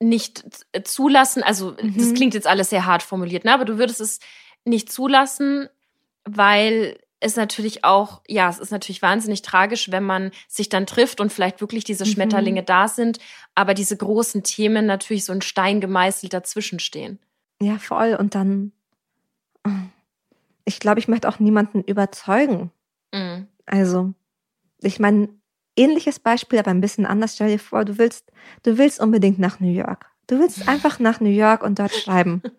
nicht zulassen. Also mhm. das klingt jetzt alles sehr hart formuliert, ne? aber du würdest es nicht zulassen, weil ist natürlich auch, ja, es ist natürlich wahnsinnig tragisch, wenn man sich dann trifft und vielleicht wirklich diese mhm. Schmetterlinge da sind, aber diese großen Themen natürlich so ein Stein gemeißelt dazwischen stehen. Ja, voll. Und dann, ich glaube, ich möchte auch niemanden überzeugen. Mhm. Also, ich meine, ähnliches Beispiel, aber ein bisschen anders. Stell dir vor, du willst, du willst unbedingt nach New York. Du willst einfach nach New York und dort schreiben.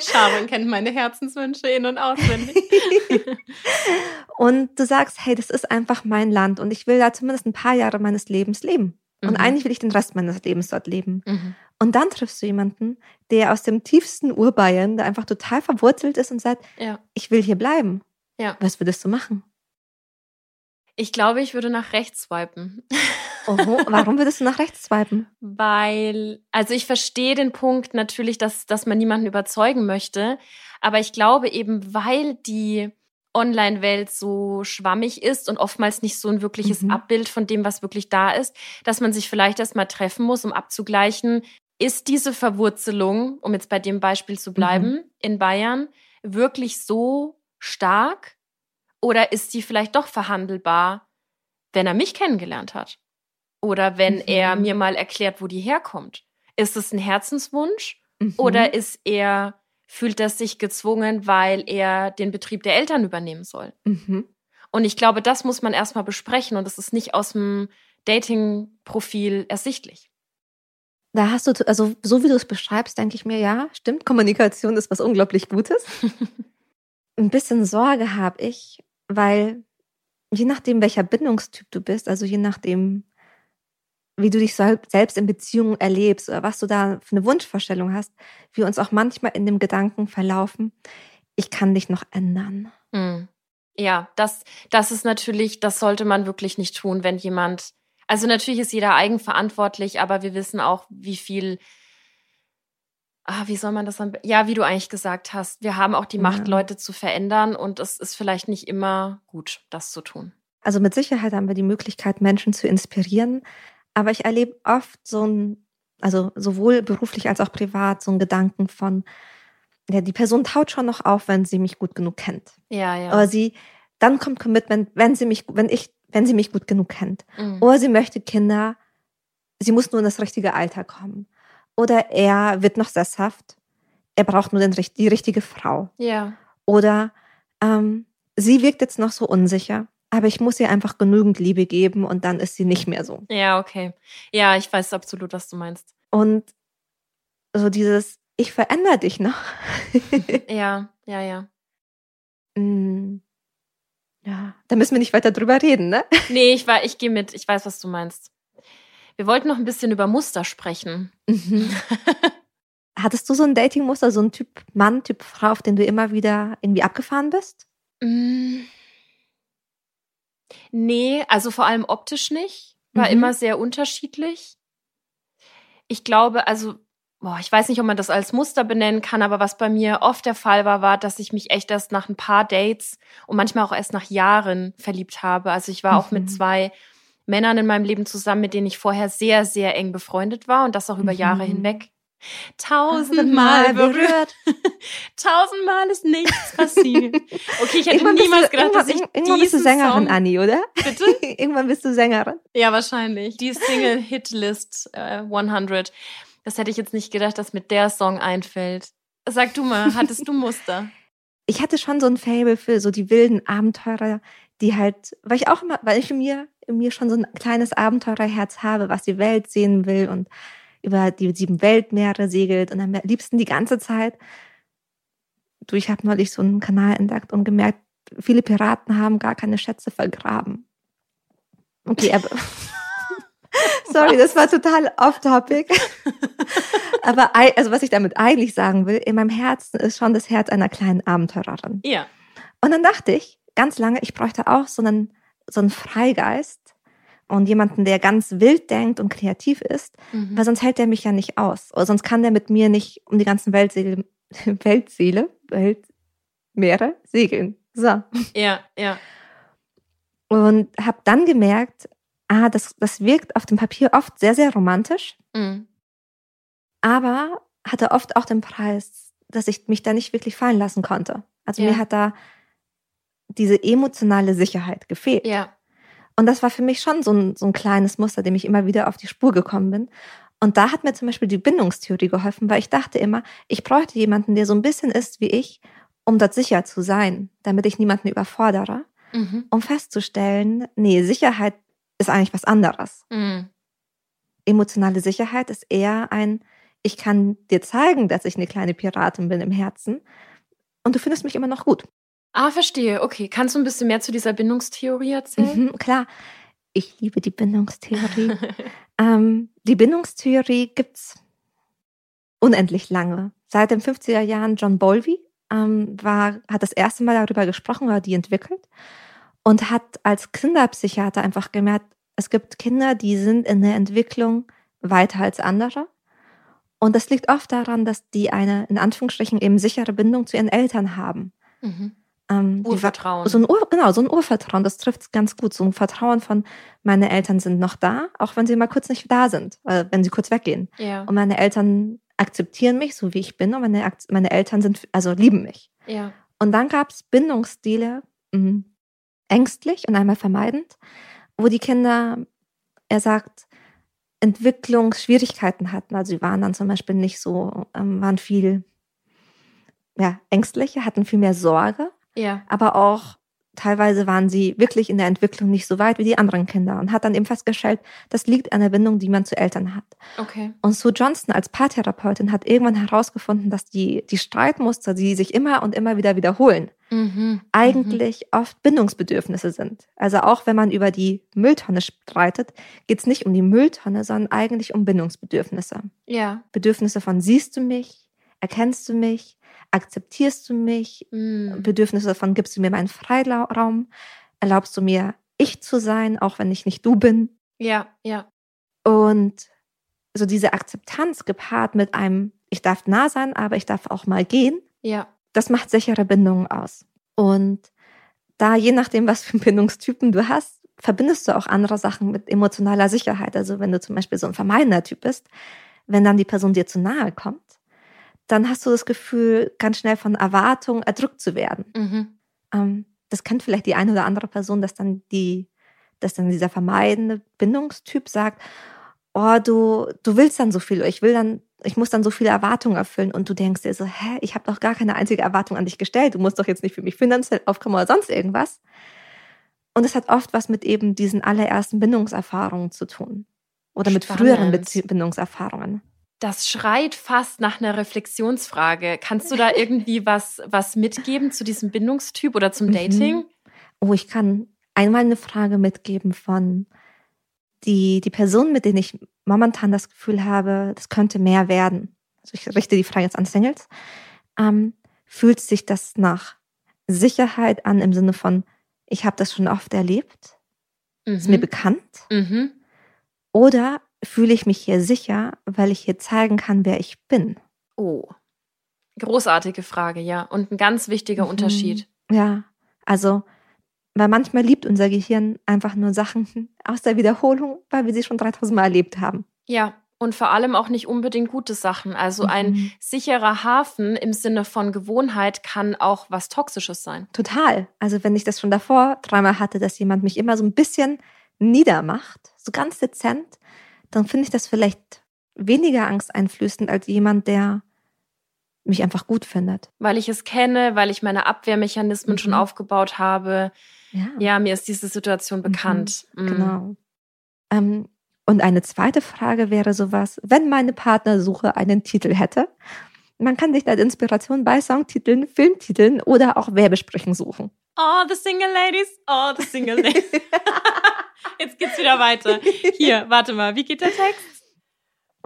Sharon kennt meine Herzenswünsche in- und auswendig. und du sagst, hey, das ist einfach mein Land und ich will da zumindest ein paar Jahre meines Lebens leben. Und mhm. eigentlich will ich den Rest meines Lebens dort leben. Mhm. Und dann triffst du jemanden, der aus dem tiefsten Urbayern, der einfach total verwurzelt ist und sagt, ja. ich will hier bleiben. Ja. Was würdest du machen? Ich glaube, ich würde nach rechts swipen. Oho, warum würdest du nach rechts swipen? Weil, also ich verstehe den Punkt natürlich, dass, dass man niemanden überzeugen möchte. Aber ich glaube eben, weil die Online-Welt so schwammig ist und oftmals nicht so ein wirkliches mhm. Abbild von dem, was wirklich da ist, dass man sich vielleicht erstmal treffen muss, um abzugleichen, ist diese Verwurzelung, um jetzt bei dem Beispiel zu bleiben, mhm. in Bayern wirklich so stark oder ist sie vielleicht doch verhandelbar, wenn er mich kennengelernt hat? Oder wenn mhm. er mir mal erklärt, wo die herkommt. Ist es ein Herzenswunsch? Mhm. Oder ist er, fühlt er sich gezwungen, weil er den Betrieb der Eltern übernehmen soll? Mhm. Und ich glaube, das muss man erstmal besprechen und das ist nicht aus dem Dating-Profil ersichtlich. Da hast du, also so wie du es beschreibst, denke ich mir, ja, stimmt, Kommunikation ist was unglaublich Gutes. Ein bisschen Sorge habe ich, weil je nachdem, welcher Bindungstyp du bist, also je nachdem, wie du dich selbst in Beziehungen erlebst oder was du da für eine Wunschvorstellung hast, wir uns auch manchmal in dem Gedanken verlaufen, ich kann dich noch ändern. Hm. Ja, das, das ist natürlich, das sollte man wirklich nicht tun, wenn jemand, also natürlich ist jeder eigenverantwortlich, aber wir wissen auch, wie viel, ah, wie soll man das dann, ja, wie du eigentlich gesagt hast, wir haben auch die Macht, ja. Leute zu verändern und es ist vielleicht nicht immer gut, das zu tun. Also mit Sicherheit haben wir die Möglichkeit, Menschen zu inspirieren, aber ich erlebe oft so ein, also sowohl beruflich als auch privat, so einen Gedanken von, ja, die Person taut schon noch auf, wenn sie mich gut genug kennt. Ja, ja. Aber sie, dann kommt Commitment, wenn sie mich, wenn ich, wenn sie mich gut genug kennt. Mhm. Oder sie möchte Kinder, sie muss nur in das richtige Alter kommen. Oder er wird noch sesshaft, er braucht nur den, die richtige Frau. Ja. Oder ähm, sie wirkt jetzt noch so unsicher aber ich muss ihr einfach genügend Liebe geben und dann ist sie nicht mehr so. Ja, okay. Ja, ich weiß absolut, was du meinst. Und so dieses, ich verändere dich noch. ja, ja, ja. Mm. Ja, da müssen wir nicht weiter drüber reden, ne? Nee, ich, ich gehe mit. Ich weiß, was du meinst. Wir wollten noch ein bisschen über Muster sprechen. Mhm. Hattest du so ein Datingmuster, so ein Typ Mann, Typ Frau, auf den du immer wieder irgendwie abgefahren bist? Mm. Nee, also vor allem optisch nicht. War mhm. immer sehr unterschiedlich. Ich glaube, also, boah, ich weiß nicht, ob man das als Muster benennen kann, aber was bei mir oft der Fall war, war, dass ich mich echt erst nach ein paar Dates und manchmal auch erst nach Jahren verliebt habe. Also ich war mhm. auch mit mhm. zwei Männern in meinem Leben zusammen, mit denen ich vorher sehr, sehr eng befreundet war und das auch über Jahre mhm. hinweg. Tausendmal berührt. Tausendmal ist nichts passiert. Okay, ich hätte irgendwann niemals du, gedacht, dass ich Irgendwann bist du Sängerin, Song, Anni, oder? Bitte? irgendwann bist du Sängerin. Ja, wahrscheinlich. Die Single-Hit-List äh, 100. Das hätte ich jetzt nicht gedacht, dass mit der Song einfällt. Sag du mal, hattest du Muster? Ich hatte schon so ein Fable für so die wilden Abenteurer, die halt, weil ich auch immer, weil ich in mir, in mir schon so ein kleines Abenteurerherz habe, was die Welt sehen will und über die sieben Weltmeere segelt und am liebsten die ganze Zeit. Du, ich habe neulich so einen Kanal entdeckt und gemerkt, viele Piraten haben gar keine Schätze vergraben. Okay, aber sorry, das war total off-topic. aber also was ich damit eigentlich sagen will, in meinem Herzen ist schon das Herz einer kleinen Abenteurerin. Ja. Und dann dachte ich ganz lange, ich bräuchte auch so einen so einen Freigeist, und jemanden, der ganz wild denkt und kreativ ist, mhm. weil sonst hält der mich ja nicht aus. Oder sonst kann der mit mir nicht um die ganzen Weltseele, Weltseele, Weltmeere segeln. So. Ja, ja. Und habe dann gemerkt, ah, das, das wirkt auf dem Papier oft sehr, sehr romantisch, mhm. aber hatte oft auch den Preis, dass ich mich da nicht wirklich fallen lassen konnte. Also ja. mir hat da diese emotionale Sicherheit gefehlt. Ja. Und das war für mich schon so ein, so ein kleines Muster, dem ich immer wieder auf die Spur gekommen bin. Und da hat mir zum Beispiel die Bindungstheorie geholfen, weil ich dachte immer, ich bräuchte jemanden, der so ein bisschen ist wie ich, um dort sicher zu sein, damit ich niemanden überfordere, mhm. um festzustellen, nee, Sicherheit ist eigentlich was anderes. Mhm. Emotionale Sicherheit ist eher ein, ich kann dir zeigen, dass ich eine kleine Piratin bin im Herzen und du findest mich immer noch gut. Ah, verstehe. Okay. Kannst du ein bisschen mehr zu dieser Bindungstheorie erzählen? Mhm, klar. Ich liebe die Bindungstheorie. ähm, die Bindungstheorie gibt's unendlich lange. Seit den 50er Jahren John Bowlby ähm, war, hat das erste Mal darüber gesprochen oder die entwickelt und hat als Kinderpsychiater einfach gemerkt, es gibt Kinder, die sind in der Entwicklung weiter als andere. Und das liegt oft daran, dass die eine in Anführungsstrichen eben sichere Bindung zu ihren Eltern haben. Mhm. Ähm, Urvertrauen. so ein Ur, genau, so ein Urvertrauen, das trifft es ganz gut. So ein Vertrauen von, meine Eltern sind noch da, auch wenn sie mal kurz nicht da sind, äh, wenn sie kurz weggehen. Ja. Und meine Eltern akzeptieren mich, so wie ich bin, und meine, meine Eltern sind, also lieben mich. Ja. Und dann gab es Bindungsstile, mh, ängstlich und einmal vermeidend, wo die Kinder, er sagt, Entwicklungsschwierigkeiten hatten. Also sie waren dann zum Beispiel nicht so, ähm, waren viel ja, ängstlicher, hatten viel mehr Sorge ja. Aber auch teilweise waren sie wirklich in der Entwicklung nicht so weit wie die anderen Kinder und hat dann eben festgestellt, das liegt an der Bindung, die man zu Eltern hat. Okay. Und Sue Johnston als Paartherapeutin hat irgendwann herausgefunden, dass die, die Streitmuster, die sich immer und immer wieder wiederholen, mhm. eigentlich mhm. oft Bindungsbedürfnisse sind. Also auch wenn man über die Mülltonne streitet, geht es nicht um die Mülltonne, sondern eigentlich um Bindungsbedürfnisse. Ja. Bedürfnisse von siehst du mich, erkennst du mich, akzeptierst du mich, mm. Bedürfnisse davon, gibst du mir meinen Freiraum, erlaubst du mir, ich zu sein, auch wenn ich nicht du bin. Ja, ja. Und so diese Akzeptanz gepaart mit einem, ich darf nah sein, aber ich darf auch mal gehen. Ja. Das macht sichere Bindungen aus. Und da, je nachdem, was für Bindungstypen du hast, verbindest du auch andere Sachen mit emotionaler Sicherheit. Also wenn du zum Beispiel so ein vermeidender Typ bist, wenn dann die Person dir zu nahe kommt, dann hast du das Gefühl, ganz schnell von Erwartungen erdrückt zu werden. Mhm. Ähm, das kennt vielleicht die eine oder andere Person, dass dann die, dass dann dieser vermeidende Bindungstyp sagt, oh, du, du willst dann so viel, ich will dann, ich muss dann so viele Erwartungen erfüllen und du denkst dir so, hä, ich habe doch gar keine einzige Erwartung an dich gestellt, du musst doch jetzt nicht für mich finanziell aufkommen oder sonst irgendwas. Und es hat oft was mit eben diesen allerersten Bindungserfahrungen zu tun. Oder mit Spannend. früheren Bindungserfahrungen. Das schreit fast nach einer Reflexionsfrage. Kannst du da irgendwie was, was mitgeben zu diesem Bindungstyp oder zum mhm. Dating? Oh, ich kann einmal eine Frage mitgeben von die, die Person, mit denen ich momentan das Gefühl habe, das könnte mehr werden. Also ich richte die Frage jetzt an Singles. Ähm, fühlt sich das nach Sicherheit an im Sinne von, ich habe das schon oft erlebt, mhm. ist mir mhm. bekannt? Mhm. Oder fühle ich mich hier sicher, weil ich hier zeigen kann, wer ich bin? Oh, großartige Frage, ja. Und ein ganz wichtiger mhm. Unterschied. Ja, also, weil manchmal liebt unser Gehirn einfach nur Sachen aus der Wiederholung, weil wir sie schon 3000 Mal erlebt haben. Ja, und vor allem auch nicht unbedingt gute Sachen. Also mhm. ein sicherer Hafen im Sinne von Gewohnheit kann auch was Toxisches sein. Total. Also wenn ich das schon davor dreimal hatte, dass jemand mich immer so ein bisschen niedermacht, so ganz dezent, dann finde ich das vielleicht weniger angsteinflößend als jemand, der mich einfach gut findet. Weil ich es kenne, weil ich meine Abwehrmechanismen mhm. schon aufgebaut habe. Ja. ja. mir ist diese Situation mhm. bekannt. Mhm. Genau. Ähm, und eine zweite Frage wäre sowas, wenn meine Partnersuche einen Titel hätte. Man kann sich da Inspiration bei Songtiteln, Filmtiteln oder auch Werbesprüchen suchen. Oh, the single ladies. Oh, the single ladies. Jetzt geht's wieder weiter. Hier, warte mal, wie geht der Text?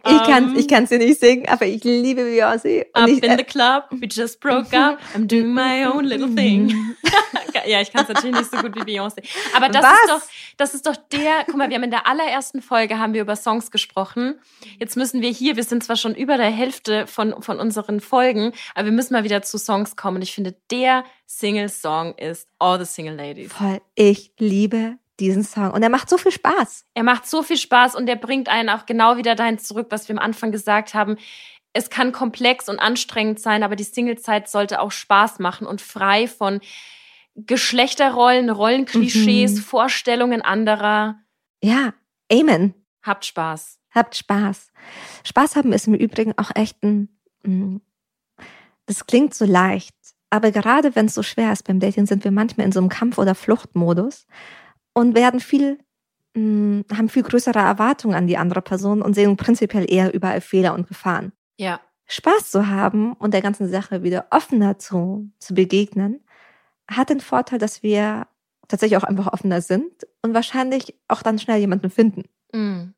Ich kann es ich kann's dir nicht singen, aber ich liebe Beyoncé. Up ich, in the club, we just broke up, I'm doing my own little thing. ja, ich kann es natürlich nicht so gut wie Beyoncé. Aber das Was? ist doch, das ist doch der, guck mal, wir haben in der allerersten Folge haben wir über Songs gesprochen. Jetzt müssen wir hier, wir sind zwar schon über der Hälfte von, von unseren Folgen, aber wir müssen mal wieder zu Songs kommen. Und ich finde, der Single-Song ist All the Single Ladies. voll, ich liebe diesen Song. Und er macht so viel Spaß. Er macht so viel Spaß und er bringt einen auch genau wieder dahin zurück, was wir am Anfang gesagt haben. Es kann komplex und anstrengend sein, aber die Singlezeit sollte auch Spaß machen und frei von Geschlechterrollen, Rollenklischees, Mhm. Vorstellungen anderer. Ja, Amen. Habt Spaß. Habt Spaß. Spaß haben ist im Übrigen auch echt ein, mm, das klingt so leicht, aber gerade wenn es so schwer ist beim Dating, sind wir manchmal in so einem Kampf- oder Fluchtmodus und werden viel, mm, haben viel größere Erwartungen an die andere Person und sehen prinzipiell eher überall Fehler und Gefahren. Ja. Spaß zu haben und der ganzen Sache wieder offener zu, zu begegnen, hat den Vorteil, dass wir tatsächlich auch einfach offener sind und wahrscheinlich auch dann schnell jemanden finden. Mm.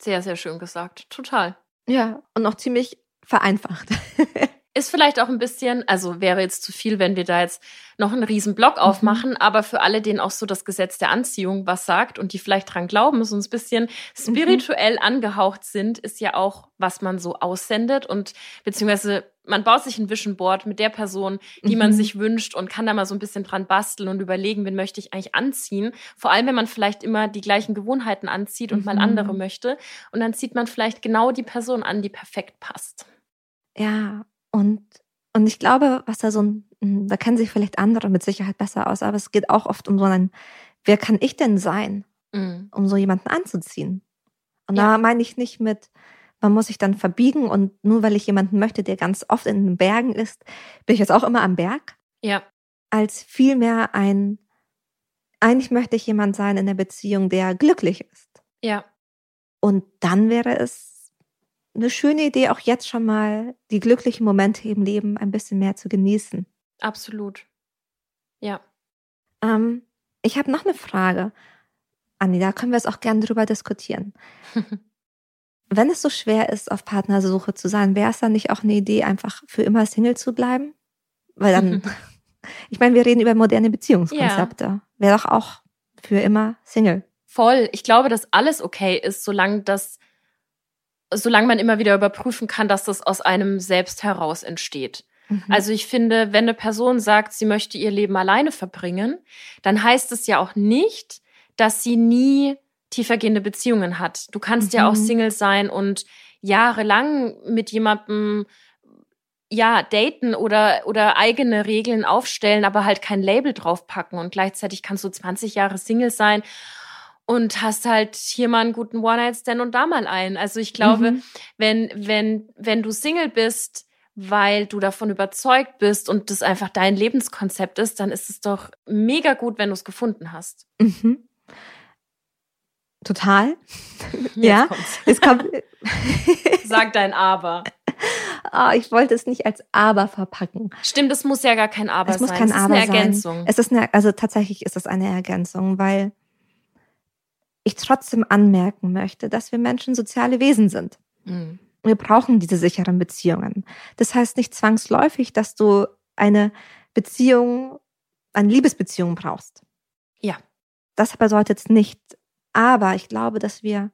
Sehr, sehr schön gesagt. Total. Ja, und auch ziemlich vereinfacht. Ist vielleicht auch ein bisschen, also wäre jetzt zu viel, wenn wir da jetzt noch einen riesen Block aufmachen, aber für alle, denen auch so das Gesetz der Anziehung was sagt und die vielleicht dran glauben, so ein bisschen spirituell angehaucht sind, ist ja auch, was man so aussendet und beziehungsweise man baut sich ein Vision Board mit der Person, die man Mhm. sich wünscht und kann da mal so ein bisschen dran basteln und überlegen, wen möchte ich eigentlich anziehen. Vor allem, wenn man vielleicht immer die gleichen Gewohnheiten anzieht und mal Mhm. andere möchte. Und dann zieht man vielleicht genau die Person an, die perfekt passt. Ja, und, und ich glaube, was da so ein, mm, da kennen sich vielleicht andere mit Sicherheit besser aus, aber es geht auch oft um so einen, wer kann ich denn sein, Mm. um so jemanden anzuziehen? Und Ja. da meine ich nicht mit, man muss sich dann verbiegen und nur weil ich jemanden möchte, der ganz oft in den Bergen ist, bin ich jetzt auch immer am Berg, Ja. als vielmehr ein, eigentlich möchte ich jemand sein in der Beziehung, der glücklich ist. Ja. Und dann wäre es eine schöne Idee, auch jetzt schon mal die glücklichen Momente im Leben ein bisschen mehr zu genießen. Absolut. Ja. Ähm, ich habe noch eine Frage. Anni, da können wir es auch gerne drüber diskutieren. Wenn es so schwer ist, auf Partnersuche zu sein, wäre es dann nicht auch eine Idee, einfach für immer Single zu bleiben? Weil dann, ich meine, wir reden über moderne Beziehungskonzepte. Wäre doch auch für immer Single. Voll. Ich glaube, dass alles okay ist, solange das, solange man immer wieder überprüfen kann, dass das aus einem selbst heraus entsteht. Mhm. Also ich finde, wenn eine Person sagt, sie möchte ihr Leben alleine verbringen, dann heißt es ja auch nicht, dass sie nie tiefergehende Beziehungen hat. Du kannst ja auch Mhm. Single sein und jahrelang mit jemandem ja, daten oder, oder eigene Regeln aufstellen, aber halt kein Label draufpacken. Und gleichzeitig kannst du 20 Jahre Single sein und hast halt hier mal einen guten One-Night-Stand und da mal einen. Also ich glaube, Mhm. wenn, wenn, wenn du Single bist, weil du davon überzeugt bist und das einfach dein Lebenskonzept ist, dann ist es doch mega gut, wenn du es gefunden hast. Mhm. Total. Jetzt Ja. kommt's. Es kommt, Sag dein Aber. Ah, ich wollte es nicht als Aber verpacken. Stimmt, es muss ja gar kein Aber es muss sein. kein es ist Aber eine sein. Ergänzung. Es ist eine, also tatsächlich ist es eine Ergänzung, weil ich trotzdem anmerken möchte, dass wir Menschen soziale Wesen sind. Mhm. Wir brauchen diese sicheren Beziehungen. Das heißt nicht zwangsläufig, dass du eine Beziehung, eine Liebesbeziehung brauchst. Ja. Das bedeutet es nicht. Aber ich glaube, dass wir,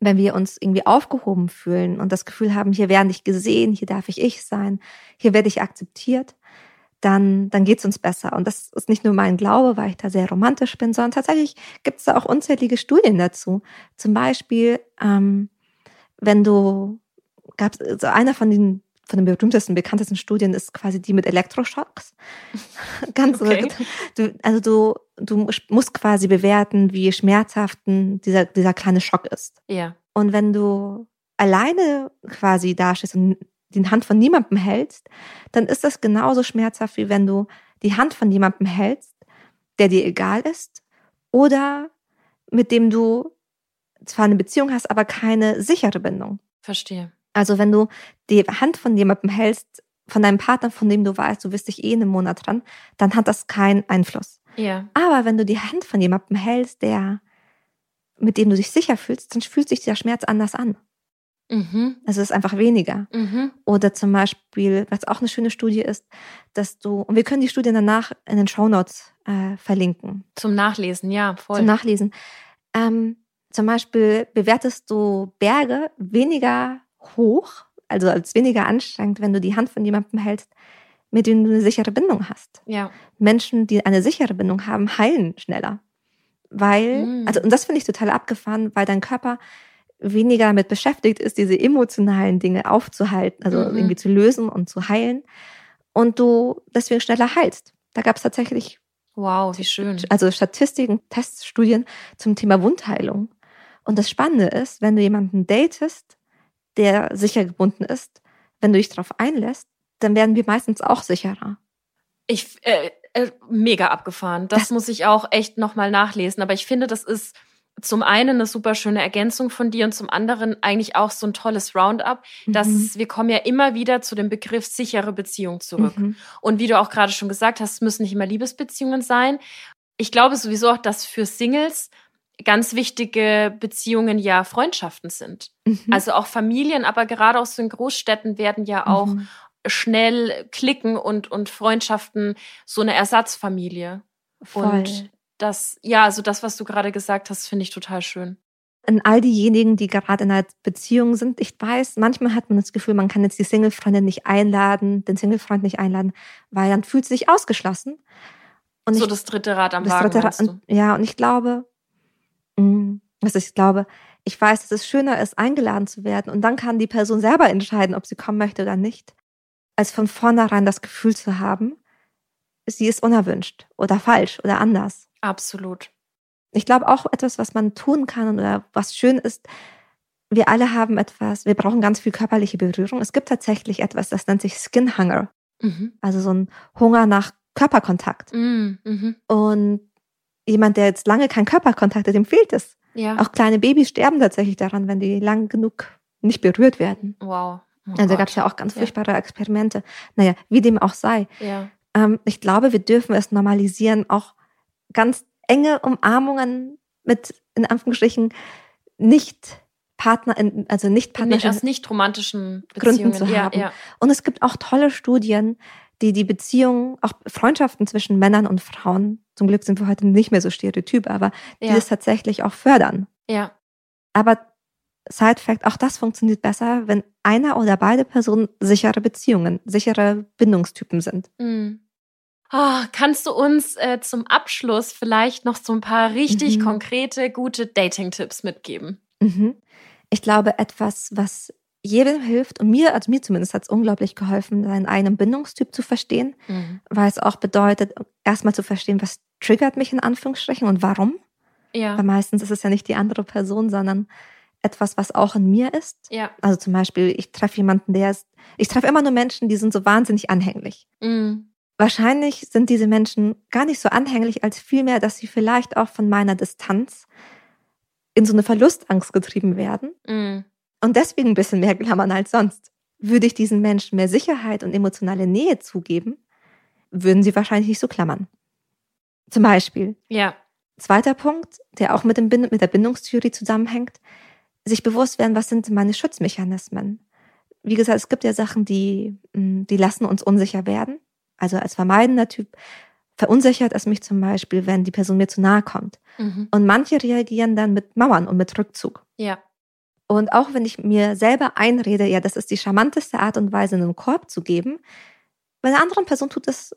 wenn wir uns irgendwie aufgehoben fühlen und das Gefühl haben, hier werde ich gesehen, hier darf ich ich sein, hier werde ich akzeptiert, dann, dann geht es uns besser. Und das ist nicht nur mein Glaube, weil ich da sehr romantisch bin, sondern tatsächlich gibt es da auch unzählige Studien dazu. Zum Beispiel, ähm, wenn du, gab so einer von den von den berühmtesten, bekanntesten Studien ist quasi die mit Elektroschocks. Ganz Okay. du, also du, du musst quasi bewerten, wie schmerzhaft dieser, dieser kleine Schock ist. Ja. Und wenn du alleine quasi dastehst und die Hand von niemandem hältst, dann ist das genauso schmerzhaft, wie wenn du die Hand von jemandem hältst, der dir egal ist oder mit dem du zwar eine Beziehung hast, aber keine sichere Bindung. Verstehe. Also wenn du die Hand von jemandem hältst, von deinem Partner, von dem du weißt, du wirst dich eh in einem Monat dran, dann hat das keinen Einfluss. Ja. Aber wenn du die Hand von jemandem hältst, der, mit dem du dich sicher fühlst, dann fühlt sich der Schmerz anders an. Mhm. Also es ist einfach weniger. Mhm. Oder zum Beispiel, was auch eine schöne Studie ist, dass du, und wir können die Studie danach in den Shownotes äh, verlinken. Zum Nachlesen, ja, voll. Zum Nachlesen. Ähm, zum Beispiel bewertest du Berge weniger hoch, also als weniger anstrengend, wenn du die Hand von jemandem hältst, mit dem du eine sichere Bindung hast. Ja. Menschen, die eine sichere Bindung haben, heilen schneller. Weil, mhm. also, und das finde ich total abgefahren, weil dein Körper weniger damit beschäftigt ist, diese emotionalen Dinge aufzuhalten, also mhm. irgendwie zu lösen und zu heilen. Und du deswegen schneller heilst. Da gab es tatsächlich Wow, wie schön. Also Statistiken, Teststudien zum Thema Wundheilung. Und das Spannende ist, wenn du jemanden datest, der sicher gebunden ist, wenn du dich darauf einlässt, dann werden wir meistens auch sicherer. Ich äh, äh, mega abgefahren. Das, das muss ich auch echt nochmal nachlesen. Aber ich finde, das ist zum einen eine super schöne Ergänzung von dir und zum anderen eigentlich auch so ein tolles Roundup, dass mhm. wir kommen ja immer wieder zu dem Begriff sichere Beziehung zurück. Mhm. Und wie du auch gerade schon gesagt hast, es müssen nicht immer Liebesbeziehungen sein. Ich glaube sowieso auch, dass für Singles ganz wichtige Beziehungen ja Freundschaften sind. Mhm. Also auch Familien, aber gerade aus den Großstädten werden ja auch mhm. schnell klicken und, und Freundschaften so eine Ersatzfamilie. Voll. Und das, ja, also das, was du gerade gesagt hast, finde ich total schön. An all diejenigen, die gerade in einer Beziehung sind, ich weiß, manchmal hat man das Gefühl, man kann jetzt die Single-Freundin nicht einladen, den Single-Freund nicht einladen, weil dann fühlt sie sich ausgeschlossen. Und so ich, das dritte Rad am Wagen, Rad, und, Ja, und ich glaube, mh, mm, was ich glaube, ich weiß, dass es schöner ist, eingeladen zu werden und dann kann die Person selber entscheiden, ob sie kommen möchte oder nicht, als von vornherein das Gefühl zu haben, sie ist unerwünscht oder falsch oder anders. Absolut. Ich glaube auch etwas, was man tun kann oder was schön ist, wir alle haben etwas, wir brauchen ganz viel körperliche Berührung. Es gibt tatsächlich etwas, das nennt sich Skin Hunger. Mhm. Also so ein Hunger nach Körperkontakt. Mhm. mhm. Und jemand, der jetzt lange keinen Körperkontakt hat, dem fehlt es. Ja. Auch kleine Babys sterben tatsächlich daran, wenn die lang genug nicht berührt werden. Wow. Oh also da gab es ja auch ganz furchtbare ja. Experimente. Naja, wie dem auch sei. Ja. Ähm, ich glaube, wir dürfen es normalisieren, auch ganz enge Umarmungen mit, in Anführungsstrichen, nicht Partner, also nicht Partner. aus nicht romantischen Beziehungen. Gründen zu haben. Ja. Und es gibt auch tolle Studien, die die Beziehungen, auch Freundschaften zwischen Männern und Frauen, zum Glück sind wir heute nicht mehr so stereotyp, aber die ja. das tatsächlich auch fördern. Ja. Aber Side Fact, auch das funktioniert besser, wenn einer oder beide Personen sichere Beziehungen, sichere Bindungstypen sind. Mhm. Oh, kannst du uns äh, zum Abschluss vielleicht noch so ein paar richtig mhm. konkrete, gute Dating-Tipps mitgeben? Mhm. Ich glaube, etwas, was jedem hilft und mir, also mir zumindest hat es unglaublich geholfen, seinen eigenen Bindungstyp zu verstehen, mhm. weil es auch bedeutet, erstmal zu verstehen, was triggert mich in Anführungsstrichen und warum. Ja. Weil meistens ist es ja nicht die andere Person, sondern etwas, was auch in mir ist. Ja. Also zum Beispiel, ich treffe jemanden, der ist, ich treffe immer nur Menschen, die sind so wahnsinnig anhänglich. Mhm. Wahrscheinlich sind diese Menschen gar nicht so anhänglich, als vielmehr, dass sie vielleicht auch von meiner Distanz in so eine Verlustangst getrieben werden. Mhm und deswegen ein bisschen mehr klammern als sonst. Würde ich diesen Menschen mehr Sicherheit und emotionale Nähe zugeben, würden sie wahrscheinlich nicht so klammern. Zum Beispiel. Ja. Zweiter Punkt, der auch mit, dem mit der Bindungstheorie zusammenhängt, sich bewusst werden, was sind meine Schutzmechanismen. Wie gesagt, es gibt ja Sachen, die, mm, die lassen uns unsicher werden. Also als vermeidender Typ verunsichert es mich zum Beispiel, wenn die Person mir zu nahe kommt. Mhm. Und manche reagieren dann mit Mauern und mit Rückzug. Ja. Und auch wenn ich mir selber einrede, ja, das ist die charmanteste Art und Weise, einen Korb zu geben, bei einer anderen Person tut das,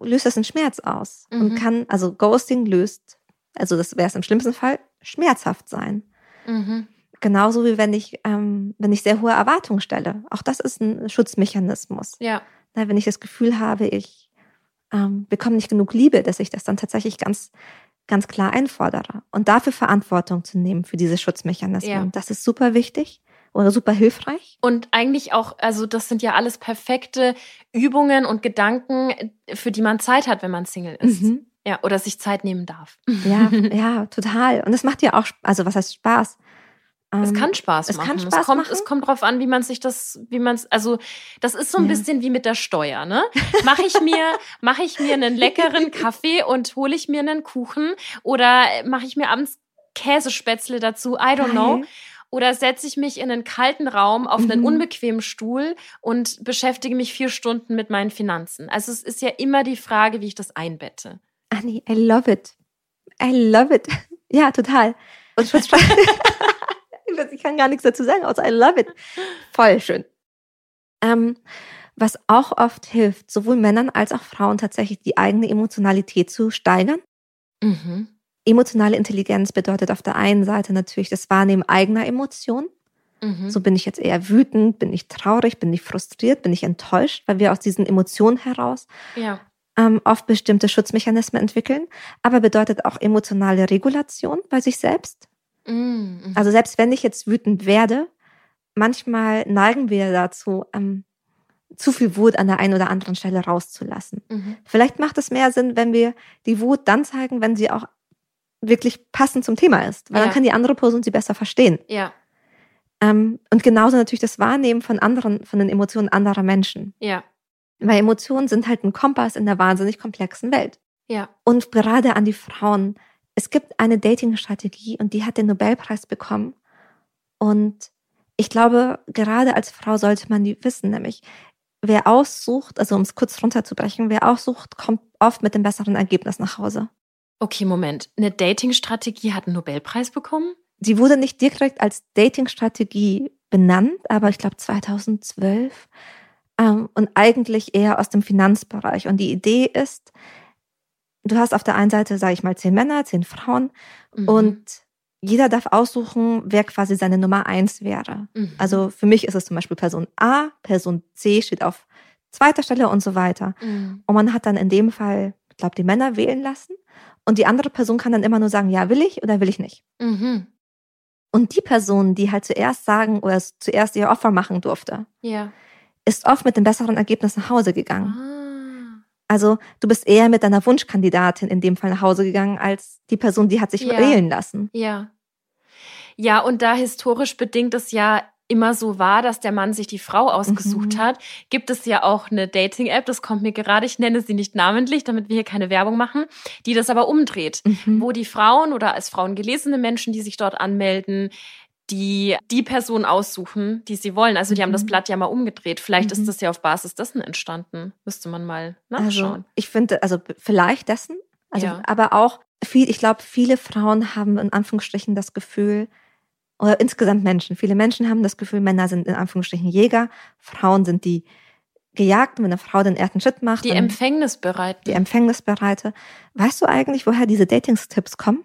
löst das einen Schmerz aus mhm. und kann, also Ghosting löst, also das wäre es im schlimmsten Fall, schmerzhaft sein. Mhm. Genauso wie wenn ich, ähm, wenn ich sehr hohe Erwartungen stelle. Auch das ist ein Schutzmechanismus. Ja. Na, wenn ich das Gefühl habe, ich ähm, bekomme nicht genug Liebe, dass ich das dann tatsächlich ganz ganz klar einfordere und dafür Verantwortung zu nehmen für diese Schutzmechanismen. Ja. Das ist super wichtig oder super hilfreich. Und eigentlich auch, also das sind ja alles perfekte Übungen und Gedanken, für die man Zeit hat, wenn man Single ist. Mhm. Ja, oder sich Zeit nehmen darf. Ja, ja, total. Und es macht ja auch, also was heißt Spaß? Es kann Spaß es machen. Kann Spaß es kommt, machen. es kommt drauf an, wie man sich das, wie man es, also das ist so ein ja. bisschen wie mit der Steuer, ne? Mache ich mir, mache ich mir einen leckeren Kaffee und hole ich mir einen Kuchen oder mache ich mir abends Käsespätzle dazu? I don't know. oder setze ich mich in einen kalten Raum auf einen Mhm. unbequemen Stuhl und beschäftige mich vier Stunden mit meinen Finanzen? Also es ist ja immer die Frage, wie ich das einbette. Annie, I love it. I love it. Ja, total. Und muss- ich kann gar nichts dazu sagen, außer I love it. Voll schön. Ähm, was auch oft hilft, sowohl Männern als auch Frauen tatsächlich die eigene Emotionalität zu steigern. Mhm. Emotionale Intelligenz bedeutet auf der einen Seite natürlich das Wahrnehmen eigener Emotionen. Mhm. So bin ich jetzt eher wütend, bin ich traurig, bin ich frustriert, bin ich enttäuscht, weil wir aus diesen Emotionen heraus ja. ähm, oft bestimmte Schutzmechanismen entwickeln, aber bedeutet auch emotionale Regulation bei sich selbst. Mhm. Also selbst wenn ich jetzt wütend werde, manchmal neigen wir dazu, ähm, zu viel Wut an der einen oder anderen Stelle rauszulassen. Mhm. Vielleicht macht es mehr Sinn, wenn wir die Wut dann zeigen, wenn sie auch wirklich passend zum Thema ist, weil Ja. dann kann die andere Person sie besser verstehen. Ja. Ähm, und genauso natürlich das Wahrnehmen von anderen, von den Emotionen anderer Menschen. Ja. Weil Emotionen sind halt ein Kompass in der wahnsinnig komplexen Welt. Ja. Und gerade an die Frauen. Es gibt eine Dating-Strategie und die hat den Nobelpreis bekommen. Und ich glaube, gerade als Frau sollte man die wissen, nämlich wer aussucht, also um es kurz runterzubrechen, wer aussucht, kommt oft mit dem besseren Ergebnis nach Hause. Okay, Moment. Eine Dating-Strategie hat einen Nobelpreis bekommen? Sie wurde nicht direkt als Dating-Strategie benannt, aber ich glaube 2012 ähm, und eigentlich eher aus dem Finanzbereich. Und die Idee ist, du hast auf der einen Seite, sage ich mal, zehn Männer, zehn Frauen Mhm. und jeder darf aussuchen, wer quasi seine Nummer eins wäre. Mhm. Also für mich ist es zum Beispiel Person A, Person C steht auf zweiter Stelle und so weiter. Mhm. Und man hat dann in dem Fall, ich glaube, die Männer wählen lassen und die andere Person kann dann immer nur sagen, ja, will ich oder will ich nicht. Mhm. Und die Person, die halt zuerst sagen oder zuerst ihr Opfer machen durfte, Ja. ist oft mit dem besseren Ergebnis nach Hause gegangen. Ah. Also du bist eher mit deiner Wunschkandidatin in dem Fall nach Hause gegangen, als die Person, die hat sich Ja. wählen lassen. Ja. Ja, und da historisch bedingt es ja immer so war, dass der Mann sich die Frau ausgesucht Mhm. hat, gibt es ja auch eine Dating-App, das kommt mir gerade, ich nenne sie nicht namentlich, damit wir hier keine Werbung machen, die das aber umdreht, Mhm. wo die Frauen oder als Frauen gelesene Menschen, die sich dort anmelden, die die Person aussuchen, die sie wollen. Also die haben das Mhm. Blatt ja mal umgedreht. Vielleicht Mhm. ist das ja auf Basis dessen entstanden. Müsste man mal Also nachschauen. ich finde, also vielleicht dessen, also Ja. aber auch viel, ich glaube, viele Frauen haben in Anführungsstrichen das Gefühl, oder insgesamt Menschen, viele Menschen haben das Gefühl, Männer sind in Anführungsstrichen Jäger, Frauen sind die Gejagten, wenn eine Frau den ersten Schritt macht. die Empfängnisbereiten. die Empfängnisbereite. Weißt du eigentlich, woher diese Datings-Tipps kommen?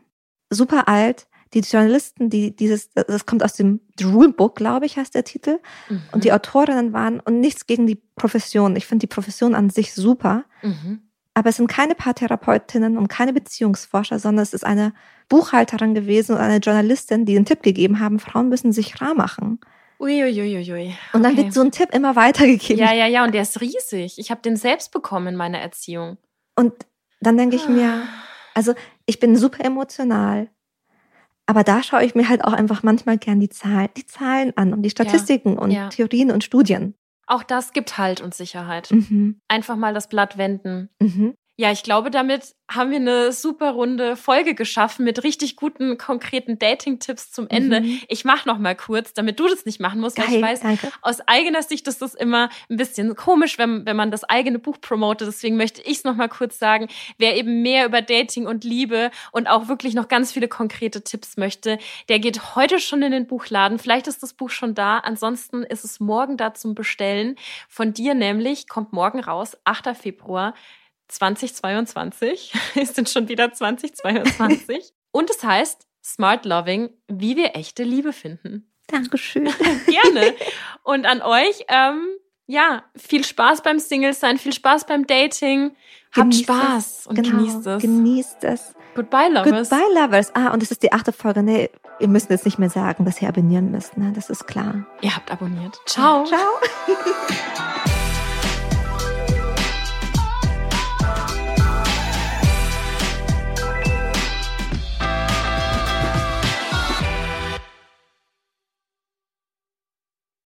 Super alt. Die Journalisten, die dieses, das kommt aus dem Rulebook, glaube ich, heißt der Titel. Mhm. Und die Autorinnen waren, und nichts gegen die Profession. Ich finde die Profession an sich super. Mhm. Aber es sind keine Paartherapeutinnen und keine Beziehungsforscher, sondern es ist eine Buchhalterin gewesen und eine Journalistin, die den Tipp gegeben haben, Frauen müssen sich rar machen. Uiuiuiui. Und dann Okay. wird so ein Tipp immer weitergegeben. Ja, ja, ja, und der ist riesig. Ich habe den selbst bekommen in meiner Erziehung. Und dann denke ich mir, also ich bin super emotional. Aber da schaue ich mir halt auch einfach manchmal gern die Zahlen, die Zahlen an und die Statistiken und ja. Theorien und Studien. Auch das gibt Halt und Sicherheit. Mhm. Einfach mal das Blatt wenden. Mhm. Ja, ich glaube, damit haben wir eine super runde Folge geschaffen mit richtig guten, konkreten Dating-Tipps zum Ende. Mhm. Ich mache noch mal kurz, damit du das nicht machen musst, weil Geil, ich weiß, danke. aus eigener Sicht ist das immer ein bisschen komisch, wenn, wenn man das eigene Buch promotet. Deswegen möchte ich es noch mal kurz sagen. Wer eben mehr über Dating und Liebe und auch wirklich noch ganz viele konkrete Tipps möchte, der geht heute schon in den Buchladen. Vielleicht ist das Buch schon da. Ansonsten ist es morgen da zum Bestellen. Von dir nämlich kommt morgen raus, 8. Februar 2022. Ist denn schon wieder 2022? und es heißt Smart Loving, wie wir echte Liebe finden. Dankeschön. Gerne. Und an euch, ähm, ja, viel Spaß beim Single sein, viel Spaß beim Dating. Habt Genießt Spaß es. und genau, genießt es. Genießt es. Goodbye, Lovers. Goodbye, Lovers. Ah, und es ist die achte Folge. Nee, ihr müsst jetzt nicht mehr sagen, dass ihr abonnieren müsst. Ne? Das ist klar. Ihr habt abonniert. Ciao. Ciao.